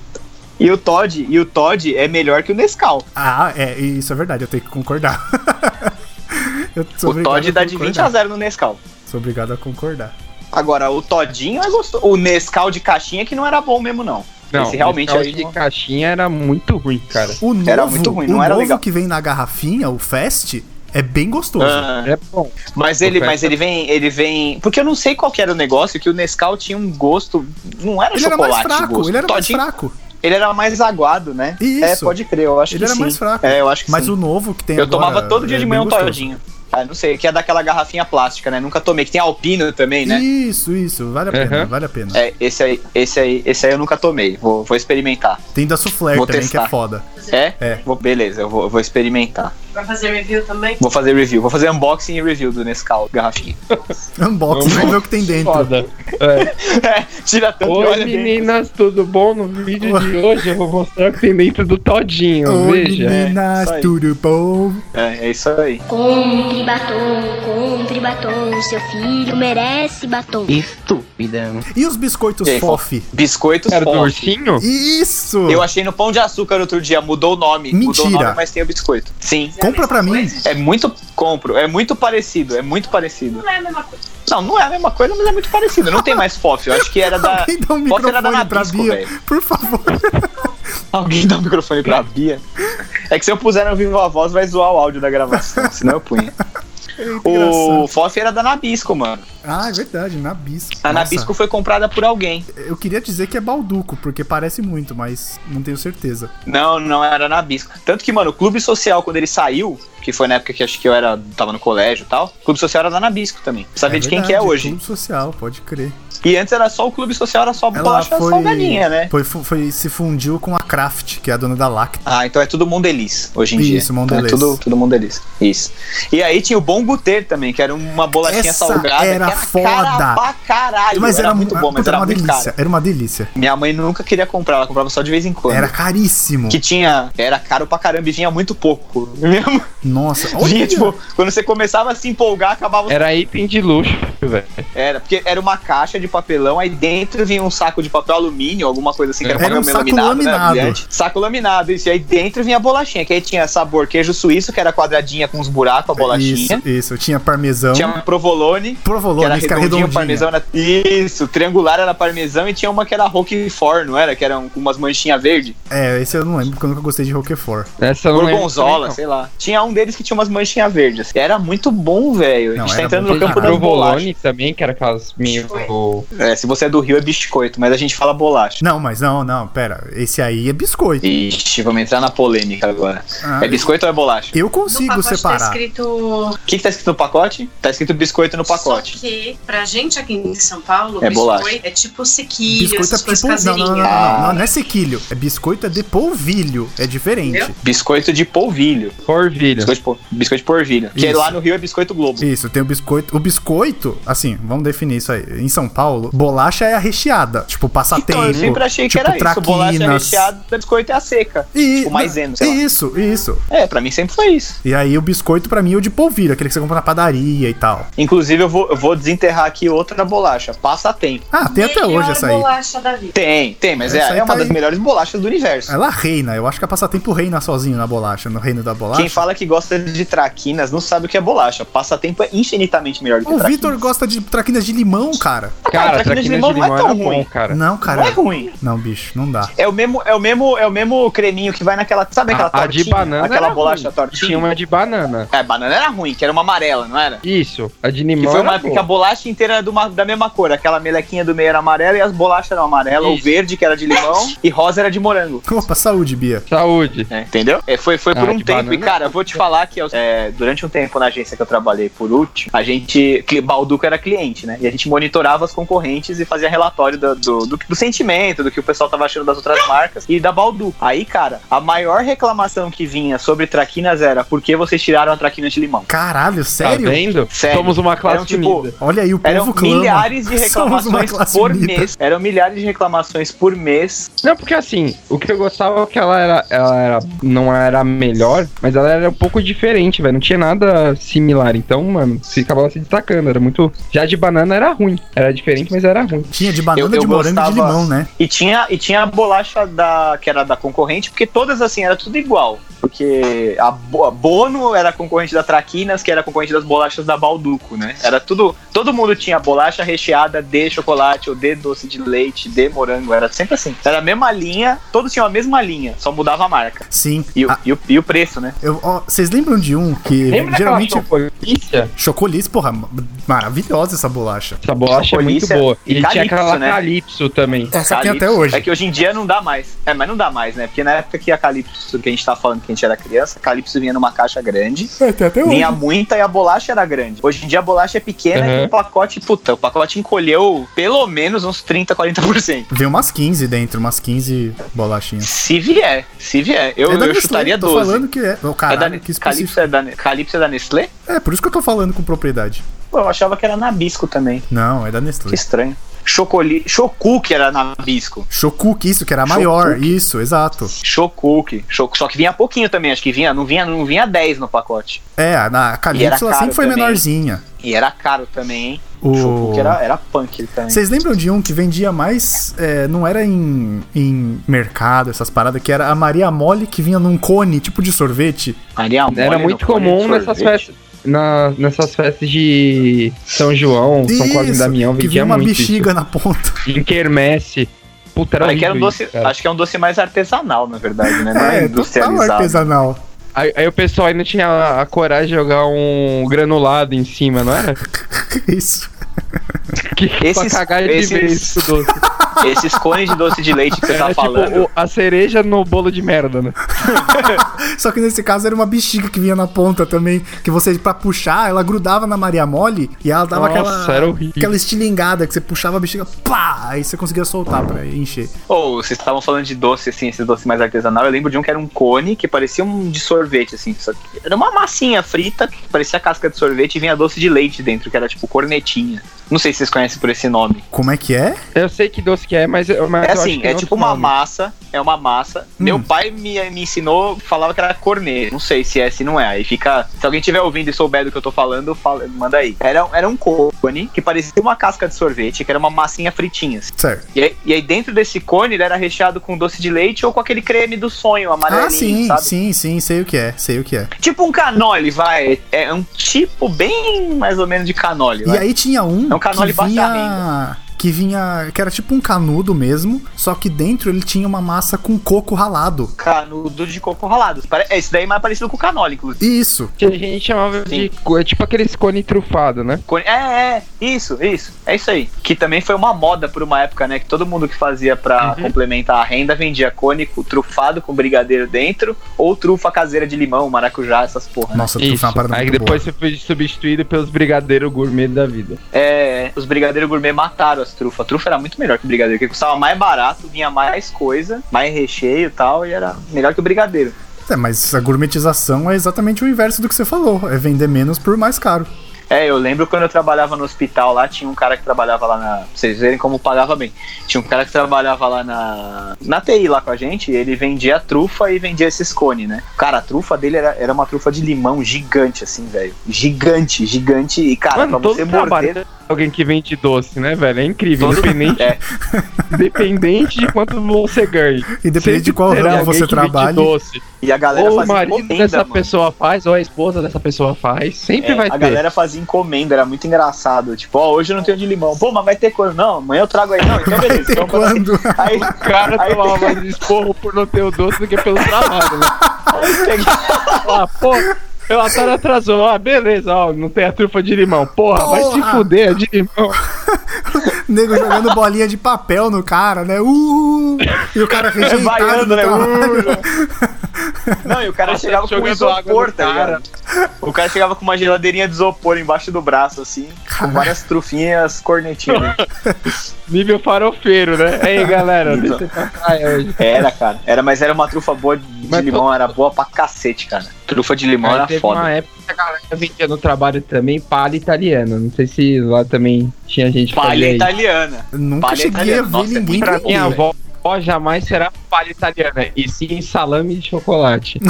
E o Todd, e o Todd é melhor que o Nescau. Ah, é, isso é verdade, eu tenho que concordar. O Todd dá de 20 a concordar. 0 no Nescau. Sou obrigado a concordar. Agora, o Todinho é gostoso. O Nescau de caixinha que não era bom mesmo, não. Não, Esse realmente aí. de caixinha era muito ruim, cara. O novo, Era muito ruim, o não era novo legal. que vem na garrafinha, o Fest, é bem gostoso. Ah, É bom. mas ele, O mas Festa- ele vem, ele vem. Porque eu não sei qual que era o negócio, que o Nescau tinha um gosto. Não era ele era chocolate. mais o fraco, gosto. ele era mais Todinho- fraco. Ele era mais aguado, né? Isso. É, pode crer, eu acho Ele que era sim. mais fraco. É, eu acho que Mas sim. o novo que tem Eu agora tomava todo dia é de bem manhã um todinho. Ah, não sei, que é daquela garrafinha plástica, né? Nunca tomei, que tem alpino também, né? Isso, isso, vale a pena, Uhum. vale a pena. É, esse aí, esse aí, esse aí eu nunca tomei. Vou, vou experimentar. Tem da Soufflé Vou também, que é testar. foda. É? É. Vou, beleza, eu vou, eu vou experimentar. Vai fazer review também? Vou fazer review. Vou fazer unboxing e review do Nescau, garrafinha. Unboxing, vamos ver o que tem dentro. Foda. É. é, tira tanto Oi olha dentro. meninas, tudo bom? No vídeo de hoje eu vou mostrar o que tem dentro do Todinho, Oi, veja. meninas, aí. tudo bom? É, é isso aí. Compre batom, compre batom, seu filho merece batom. Estúpida. E os biscoitos E aí, FOF? Biscoitos Era do Fof. ursinho? Isso! Eu achei no Pão de Açúcar outro dia, mudou o nome. Mudou o Mentira. nome, mas tem o biscoito. Sim. Compra pra mim. É muito. Compro. É muito parecido. É muito parecido. Não é a mesma coisa. Não, não é a mesma coisa, mas é muito parecido. Não tem mais FOF. Eu acho que era da. Alguém dá um FOF era da microfone pra Nabisco, Bia, velho. por favor. Alguém dá o microfone pra Bia. É que se eu puser no vivo a voz, vai zoar o áudio da gravação. senão eu punha. É O. FOF era da Nabisco, mano. Ah, é verdade, Nabisco. A Nossa, Nabisco foi comprada por alguém. Eu queria dizer que é Balduco, porque parece muito, mas não tenho certeza. Não, não era Nabisco. Tanto que, mano, o Clube Social, quando ele saiu, que foi na época que acho que eu era, tava no colégio e tal, o Clube Social era da Nabisco também. Precisa ver de quem que é verdade, hoje. Clube social, pode crer. E antes era só o Clube Social, era só Ela bolacha foi, salgadinha, né? foi, fu- foi- se fundiu com a Kraft, que é a dona da Lacta. Ah, então é tudo Mondelez hoje em dia. Isso, Então Mondelez. É tudo, tudo Mondelez. Isso. E aí tinha o Bom Guter também, que era uma bolachinha Essa salgada. era foda. Cara pra caralho. Mas era, muito bom, mas era uma muito delícia. caro. Era uma delícia. Minha mãe nunca queria comprar, ela comprava só de vez em quando. Era caríssimo. Que tinha. Era caro pra caramba e vinha muito pouco. Mesmo. Nossa, Vinha, tipo, quando você começava a se empolgar, acabava. Era item de luxo, velho. Era, porque era uma caixa de papelão, aí dentro vinha um saco de papel alumínio, alguma coisa assim, que era, Era um papel saco laminado, né, laminado. brilhante. Saco laminado, isso. E aí dentro vinha a bolachinha, que aí tinha sabor queijo suíço, que era quadradinha com uns buracos, a bolachinha. Isso, isso. Tinha parmesão. Tinha provolone, Provolone era que era redondinho, redondinha. parmesão era... Isso, triangular era parmesão e tinha uma que era roquefort, não era? Que eram com umas manchinhas verdes. É, esse eu não lembro, porque eu nunca gostei de Roquefort. Essa eu Gorgonzola, sei lá. Tinha um deles que tinha umas manchinhas verdes. Era muito bom, velho. A gente tá era entrando no campo bolachas. Provolone também, que era aquelas meio... É, se você é do Rio é biscoito, mas a gente fala bolacha. Não, mas não, não, pera. Esse aí é biscoito. Ixi, vamos entrar na polêmica agora. Ah, é biscoito ou é bolacha? Eu No consigo tá separar. escrito. O que, que tá escrito no pacote? Tá escrito biscoito no pacote. Só que, pra gente aqui em São Paulo, É biscoito bolacha. é tipo sequilho, Biscoito é tipo. Não, não, não, não, caseirinhas. não, não, não é sequilho. É biscoito é de polvilho. É diferente. Entendeu? Biscoito de polvilho. Porvilho. Biscoito de, pol- biscoito de porvilho. Que Isso. lá no Rio é biscoito Globo. Isso, tem o biscoito. O biscoito, assim, vamos definir isso aí. Em São Paulo, bolacha é a recheada. Tipo, passatempo. Então, eu sempre achei que tipo, era isso. Bolacha é traquinas. recheada, biscoito é a seca. E, Tipo, maisena, sei lá. Isso, isso. É, pra mim sempre foi isso. E aí o biscoito pra mim é o de polvilho, aquele que você compra na padaria e tal. Inclusive, eu vou, eu vou desenterrar aqui outra bolacha. Passatempo. Ah, tem até hoje essa aí. bolacha da vida. Tem, tem, mas Essa é, é uma tá das aí. melhores bolachas do universo. Ela reina, eu acho que a passatempo reina sozinho na bolacha, no reino da bolacha. Quem fala que gosta de traquinas não sabe o que é bolacha. Passatempo é infinitamente melhor do que O traquinas. Vitor gosta de traquinas de limão, cara. Cara, traquinas traquinas de de limão limão não é tão bom, ruim. cara. Não, cara. Não é ruim. Não, bicho, não dá. É o mesmo, é o mesmo, é o mesmo creminho que vai naquela, sabe aquela A, a de tortinha? banana aquela era bolacha ruim. tortinha. Tinha uma de banana. É, banana era ruim, que era uma amarela, não era? Isso. A de Que limão foi uma era época que. Bolacha inteira era de uma- da mesma cor. Aquela melequinha do meio era amarela e as bolachas eram amarela. O Isso. verde, que era de limão, e rosa era de morango. Opa, saúde, Bia. Saúde. É, entendeu? É, foi foi por Ah, um de tempo. E, banana. cara, eu vou te falar que é, durante um tempo na agência que eu trabalhei por último, a gente. Balduco era cliente, né? E a gente monitorava as concorrentes e fazia relatório do, do, do- do sentimento, do que o pessoal tava achando das outras marcas e da Balduco. Aí, cara, a maior reclamação que vinha sobre traquinas era por que vocês tiraram a traquina de limão? Caralho, Tá sério? vendo? Sério. Somos uma classe Eram, tipo, unida. Olha aí, o povo Eram clama. milhares de reclamações por unida. mês. Eram milhares de reclamações por mês. Não, porque assim, o que eu gostava é que ela era, ela era, não era a melhor, mas ela era um pouco diferente, velho. Não tinha nada similar. Então, mano, ficava se destacando. Era muito. Já de banana era ruim. Era diferente, mas era ruim. Tinha de banana, Eu- eu de morango e de gostava- limão, né? E tinha, e tinha a bolacha da, que era da concorrente, porque todas assim, era tudo igual. Porque a, a Bono era concorrente da Traquinas, que era concorrente das bolachas da Balduco, né? Era tudo. Todo mundo tinha bolacha recheada de chocolate, ou de doce de leite, de morango. Era sempre assim. Era a mesma linha, todos tinham a mesma linha, só mudava a marca. Sim. E, o- Ah, e, o, e o preço, né? eu- ó, Vocês lembram de um que Lembra geralmente. chocolícia? Chocolate, porra, ma- maravilhosa essa bolacha. Essa bolacha é muito boa. e E, tinha Calypso, aquela né? Calypso também. Essa tem Calypso. até hoje. É que hoje em dia não dá mais. É, mas não dá mais, né? Porque na época que a Calypso, que a gente tá falando que a gente era criança, a Calypso vinha numa caixa grande, É, tem até vinha muita e a bolacha era grande. Hoje em dia a bolacha é pequena Uhum. e o pacote, puta, o pacote encolheu pelo menos uns 30, 40%. Vem umas 15 dentro, umas 15 bolachinhas. Se vier, se vier. Eu, é eu Nestlé, chutaria tô 12. falando que é. Oh, É da, caralho, que Calypso, é da, Calypso é da Nestlé? É, por isso que eu tô falando com propriedade. Pô, eu achava que era Nabisco também. Não, é da Que Nestlé. estranho. Chocoli... Chocuque era Nabisco. Chocuque, isso, que era a maior. Chocuque. Isso, exato. Chocuque. Cho- Só que vinha pouquinho também, acho que vinha, não vinha, não vinha 10 no pacote. É, na era Calypso sempre foi também. menorzinha. E era caro também, hein? O- Chocuque era, era punk ele também. Vocês lembram de um que vendia mais. é, não era em, em mercado, essas paradas, que era a Maria Mole que vinha num cone, tipo de sorvete. Maria Mole Era muito comum nessas festas. Na- nessas festas de São João, São Cosme e Isso, Damião, que vendia vinha uma muito bexiga na ponta. isso. Em quermesse. Puta, era É que era um doce, isso, acho que é um doce mais artesanal, na verdade, né? Não é, É, total industrializado. artesanal. Aí, aí o pessoal ainda tinha a, a coragem de jogar um granulado em cima, não era? Isso. Que, pra Esses- cagar de esses- vez o doce. Esses cones de doce de leite que você Era tá tipo falando. o- a cereja no bolo de merda, né? Só que nesse caso era uma bexiga que vinha na ponta também. Que você, pra puxar, ela grudava na Maria Mole e ela dava Nossa, aquela. Aquela estilingada que você puxava a bexiga, pá! Aí você conseguia soltar pra encher. Ou vocês estavam falando de doce, assim, esse doce mais artesanal. Eu lembro de um que era um cone que parecia um de sorvete, assim. Só que era uma massinha frita que parecia casca de sorvete e vinha doce de leite dentro, que era tipo cornetinha. Não sei se vocês conhecem por esse nome. Como é que é? Eu sei que doce que é, mas, mas É assim, é tipo uma nome. massa, é uma massa. Hum. Meu pai me, me ensinou, falava que era cornet. Não sei se é, se não é. Aí fica. Se alguém estiver ouvindo e souber do que eu tô falando, fala, manda aí. Era, era um cone que parecia uma casca de sorvete, que era uma massinha fritinha. assim. Certo. E aí, e aí dentro desse cone ele era recheado com doce de leite ou com aquele creme do sonho amarelinho, Ah, sim, sabe? sim, sim, sei o que é, sei o que é. Tipo um canole, vai. É um tipo bem mais ou menos de canole, E vai. aí tinha um É um canole que baixa vinha. Que vinha. Que era tipo um canudo mesmo, só que dentro ele tinha uma massa com coco ralado. Canudo de coco ralado. É, esse daí é mais parecido com canole, inclusive. Isso. Que a gente chamava de. co- é Tipo aqueles cone trufado, né? Cone- É, é, isso, isso. É isso aí. Que também foi uma moda por uma época, né? Que todo mundo que fazia pra Uhum. complementar a renda vendia cone trufado com brigadeiro dentro ou trufa caseira de limão, maracujá, essas porra. né? Nossa, tu foi uma parada Aí muito depois boa. você foi substituído pelos brigadeiros gourmet da vida. É, os brigadeiros gourmet mataram as trufas. A trufa era muito melhor que o brigadeiro, porque custava mais barato, vinha mais coisa, mais recheio e tal, e era melhor que o brigadeiro. É, mas a gourmetização é exatamente o inverso do que você falou. É vender menos por mais caro. É, eu lembro quando eu trabalhava no hospital lá, tinha um cara que trabalhava lá na. Pra vocês verem como pagava bem. Tinha um cara que trabalhava lá na. Na TI lá com a gente, e ele vendia trufa e vendia esses cones, né? Cara, a trufa dele era, era uma trufa de limão gigante, assim, velho. Gigante, gigante. E, cara, Mano, pra todo você trabalho morder. Alguém que vende doce, né, velho? É incrível. Todo- Independente, É, independente de quanto você ganha. Independente de qual ramo você. Doce. e a galera Ou o fazia marido encomenda, dessa mano. pessoa faz, ou a esposa dessa pessoa faz. Sempre É, vai a ter. galera fazia encomenda, era muito engraçado. Tipo, ó, hoje eu não tenho de limão. Pô, mas vai ter quando? Não, amanhã eu trago aí. Não, então Vai beleza. ter Então, quando? Aí, O cara aí tomava mais esporro por não ter o doce do que pelo trabalho, né? peguei- Ah, pô, o relatório atrasou. Ah, beleza, ó, não tem a trufa de limão. Porra, vai se Porra! fuder, de limão. Nego jogando bolinha de papel no cara, né? Uh! E o cara rejeitado vaiando, do né? trabalho. Não, e o cara Nossa, chegava com isopor, tá cara. O cara chegava com uma geladeirinha de isopor embaixo do braço, assim, com várias trufinhas cornetinhas. Nível farofeiro, né? Ei, galera, Então. deixa eu pra praia hoje. Era, cara. Era, mas era uma trufa boa de Mas limão, era boa pra cacete, cara. Trufa de limão Aí era teve foda. uma época que a galera vendia no trabalho também palha italiana. Não sei se lá também tinha gente Palha italiana. Eu Nunca Palha cheguei italiana. a ver Nossa, é ninguém Pra minha avó, avó jamais será palha italiana, e sim salame de chocolate.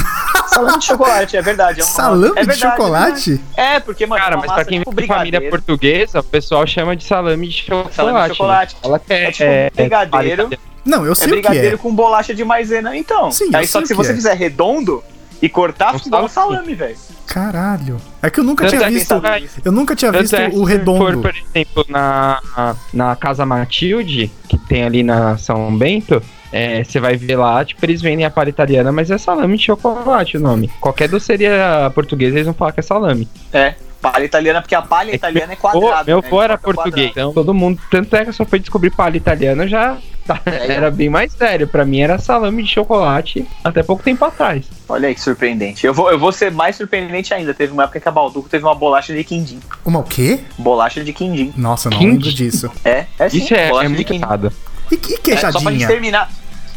Salame de chocolate, é verdade. É um- Salame é de verdade, chocolate? É. É, porque, mano, Cara, é mas pra quem tipo vem de família brigadeiro. portuguesa, o pessoal chama de salame de chocolate. Salame de chocolate. né? Fala que é, É tipo brigadeiro. palha Não, eu É sei o que brigadeiro é. com bolacha de maisena, então. Sim, eu Aí só sei que se você é. fizer redondo e cortar, fica um salame. velho. Caralho. É que eu nunca Tanto tinha é visto. Eu nunca tinha Tanto visto é o se redondo. for, por exemplo, na, na Casa Matilde, que tem ali na São Bento, é, você vai ver lá, tipo, eles vendem a palha italiana, mas é salame de chocolate o nome. Qualquer doceria portuguesa, eles vão falar que é salame. É, palha italiana, porque a palha É italiana é Pô, quadrada. meu né? avô era Corta o português, quadrado. então todo mundo, tanto é que eu só fui descobrir palha italiana, já É, era bem mais sério. Pra mim era salame de chocolate até pouco tempo atrás. Olha aí que surpreendente. Eu vou, eu vou ser mais surpreendente ainda. Teve uma época que a Balduco teve uma bolacha de quindim. Uma o quê? Bolacha de quindim. Nossa, não Quindim? lembro disso. É, é sim. Isso é, bolacha é de muito quindim. E, e É, só pra gente queijadinha? terminar.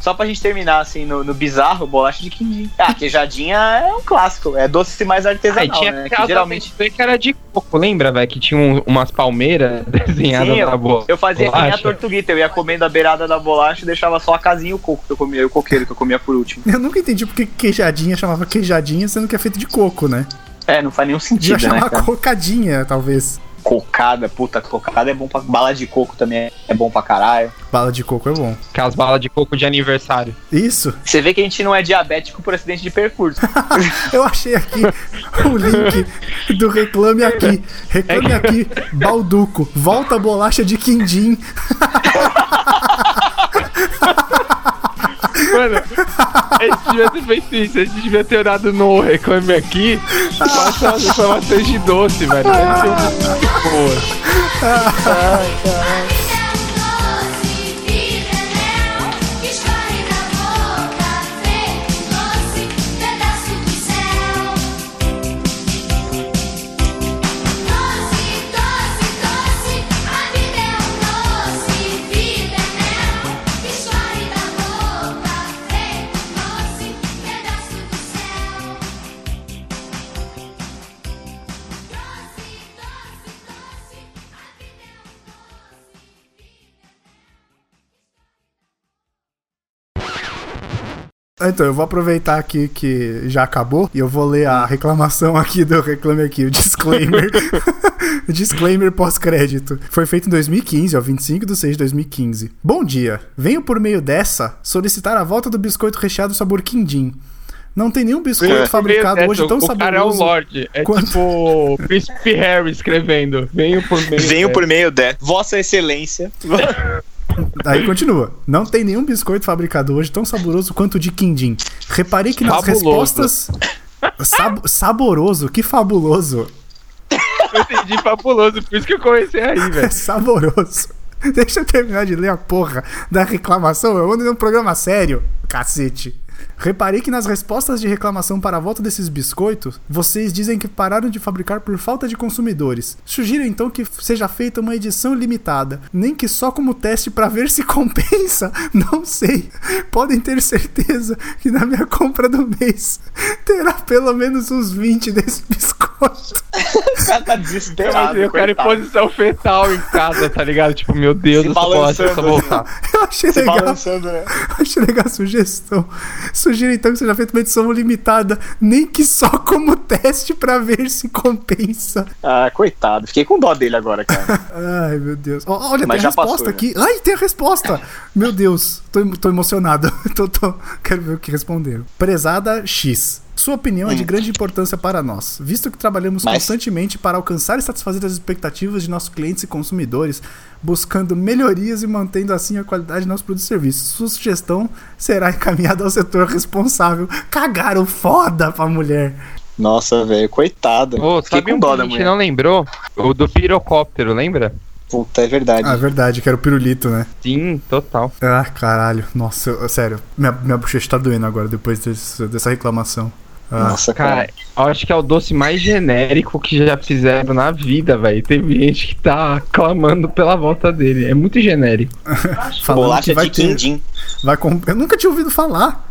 Só pra gente terminar, assim, no, no bizarro, bolacha de quindim. Ah, queijadinha é um clássico. É doce mais artesanal, Aí tinha né? Que geralmente. que era de coco, lembra, velho? Que tinha um- umas palmeiras desenhadas Sim, na boa. Eu fazia bolacha. tortuguita. Eu ia comendo a beirada da bolacha e deixava só a casinha e o coco que eu comia. E o coqueiro que eu comia por último. Eu nunca entendi porque queijadinha chamava queijadinha, sendo que é feito de coco, né? É, não faz nenhum Devia sentido, né, chamar cara? cocadinha, talvez. Cocada, puta, cocada é bom pra. Bala de coco também é bom pra caralho. Bala de coco é bom. Aquelas balas de coco de aniversário. Isso. Você vê que a gente não é diabético por acidente de percurso. Eu achei aqui o link do Reclame Aqui. Reclame Aqui, Balduco. Volta a bolacha de quindim. Mano, a gente devia ter feito isso. A gente devia ter olhado no Reclame Aqui passado as informações de doce, velho. Deve ser muito Então, eu vou aproveitar aqui que já acabou e eu vou ler a reclamação aqui do Reclame Aqui, o disclaimer. disclaimer pós-crédito. Foi feito em 2015, ó, 25 de 6 de 2015. Bom dia. Venho por meio dessa solicitar a volta do biscoito recheado sabor quindim. Não tem nenhum biscoito É, fabricado meio hoje certo, tão o cara é o saboroso. Lorde. É quanto- tipo o Príncipe Harry escrevendo. Venho por meio. Venho dessa. por meio de Vossa Excelência. Aí continua. Não tem nenhum biscoito fabricado hoje tão saboroso quanto o de quindim. Reparei que nas Fabuloso. respostas. Sab- saboroso, que fabuloso. Eu entendi fabuloso, por isso que eu comecei aí, É velho. saboroso. Deixa eu terminar de ler a porra da reclamação. Eu ando num programa sério, cacete. Reparei que nas respostas de reclamação para a volta desses biscoitos, vocês dizem que pararam de fabricar por falta de consumidores. Sugiro então que seja feita uma edição limitada, nem que só como teste para ver se compensa. Não sei. Podem ter certeza que na minha compra do mês terá pelo menos uns 20 desse biscoito. O cara tá Eu desesperado. imaginei o cara em posição fetal em casa, tá ligado? Tipo, meu Deus, Se essa voltar. Eu achei Se legal. balançando, né? Achei legal a sugestão. Sugiro então que seja feita uma edição limitada, nem que só como teste pra ver se compensa. Ah, coitado. Fiquei com dó dele agora, cara. Ai, meu Deus. Olha, Mas tem a resposta passou, né? aqui. Ai, tem a resposta. Meu Deus, tô, tô emocionado. tô, tô- Quero ver o que responderam. Prezada X. Sua opinião é de grande importância para nós, visto que trabalhamos Mas- constantemente para alcançar e satisfazer as expectativas de nossos clientes e consumidores, buscando melhorias e mantendo assim a qualidade de nossos produtos e serviços. Sua sugestão será encaminhada ao setor responsável. Cagaram foda pra mulher. Nossa, velho, coitado. Ô, Fiquei sabe com um dó que a da gente mulher. não lembrou? O do pirocóptero, lembra? Puta, é verdade. Ah, é verdade, que era o pirulito, né? Sim, total. Ah, caralho. Nossa, eu- sério. Minha, minha bochecha tá doendo agora depois desse- dessa reclamação. Ah, Nossa, cara. Cara, eu acho que é o doce mais genérico que já fizeram na vida, velho. Teve gente que tá clamando pela volta dele. É muito genérico. Bolacha de quindim. vai comp... Eu nunca tinha ouvido falar.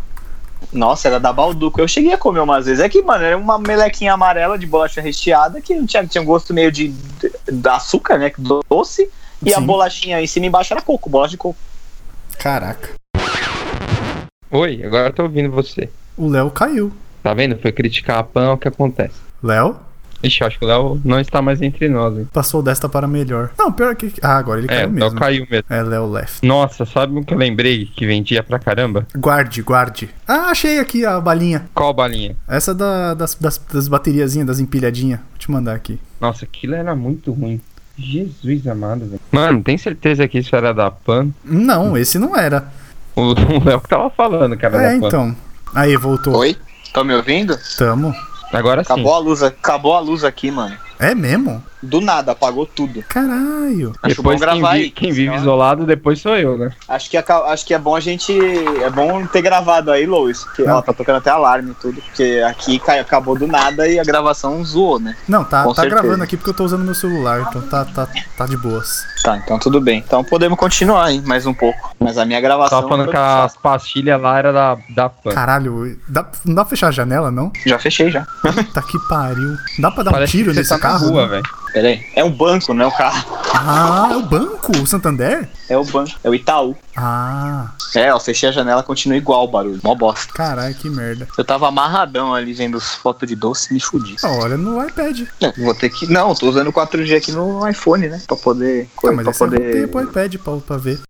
Nossa, era da Balduco. Eu cheguei a comer umas vezes. É que, mano, era uma melequinha amarela de bolacha recheada que não tinha, tinha um gosto meio de, de, de açúcar, né? Doce. E a Sim. bolachinha em cima e embaixo era coco, bolacha de coco. Caraca. Oi, agora eu tô ouvindo você. O Léo caiu. Tá vendo? Foi criticar a Pan, o que acontece. Léo Ixi, eu acho que o Léo não está mais entre nós, hein? passou desta para melhor. Não, pior que. Ah, agora ele É, caiu Léo mesmo. caiu mesmo. É, Léo left. Nossa, sabe o que eu lembrei que vendia pra caramba? Guarde, guarde. Ah, achei aqui a balinha. Qual balinha? Essa da- das, das, das bateriazinhas, das empilhadinhas. Vou te mandar aqui. Nossa, aquilo era muito ruim. Jesus amado, velho. Mano, tem certeza que isso era da Pan? Não, esse não era. O o Léo que tava falando, cara, É, da Pan. então. Aí, voltou. Oi? Tá me ouvindo? Tamo. Agora sim. Acabou a luz, acabou a luz aqui, mano. É mesmo? Do nada, apagou tudo. Caralho. Acho Depois bom quem, gravar vi- aí. quem vive isolado, depois sou eu, né? Acho que, aca- acho que é bom a gente. É bom ter gravado aí, Lois. Porque Não. ó, tá tocando até alarme e tudo. Porque aqui cai- acabou do nada e a gravação zoou, né? Não, tá, Com tá certeza. gravando aqui porque eu tô usando meu celular, então tá, tá, tá de boas. Tá, então tudo bem. Então podemos continuar aí mais um pouco. Mas a minha gravação. Tava falando que as pastilhas lá era da, da Pan. Caralho, dá, não dá pra fechar a janela, não? Já fechei já. Tá que pariu. Dá pra dar Parece um tiro que nesse tá carro? na rua, né? velho. Pera aí. É um banco, não é o carro. Ah, é o banco? O Santander? É o banco. É o Itaú. Ah, É, ó, fechei a janela, continua igual o barulho. Mó bosta. caralho, que merda. Eu tava amarradão ali vendo as fotos de doce e me fudi. Olha no iPad. É, vou ter que. Não, tô usando o 4G aqui no iPhone, né? Pra poder. Tá, mas pra vai poder. ter pro iPad pra, pra ver.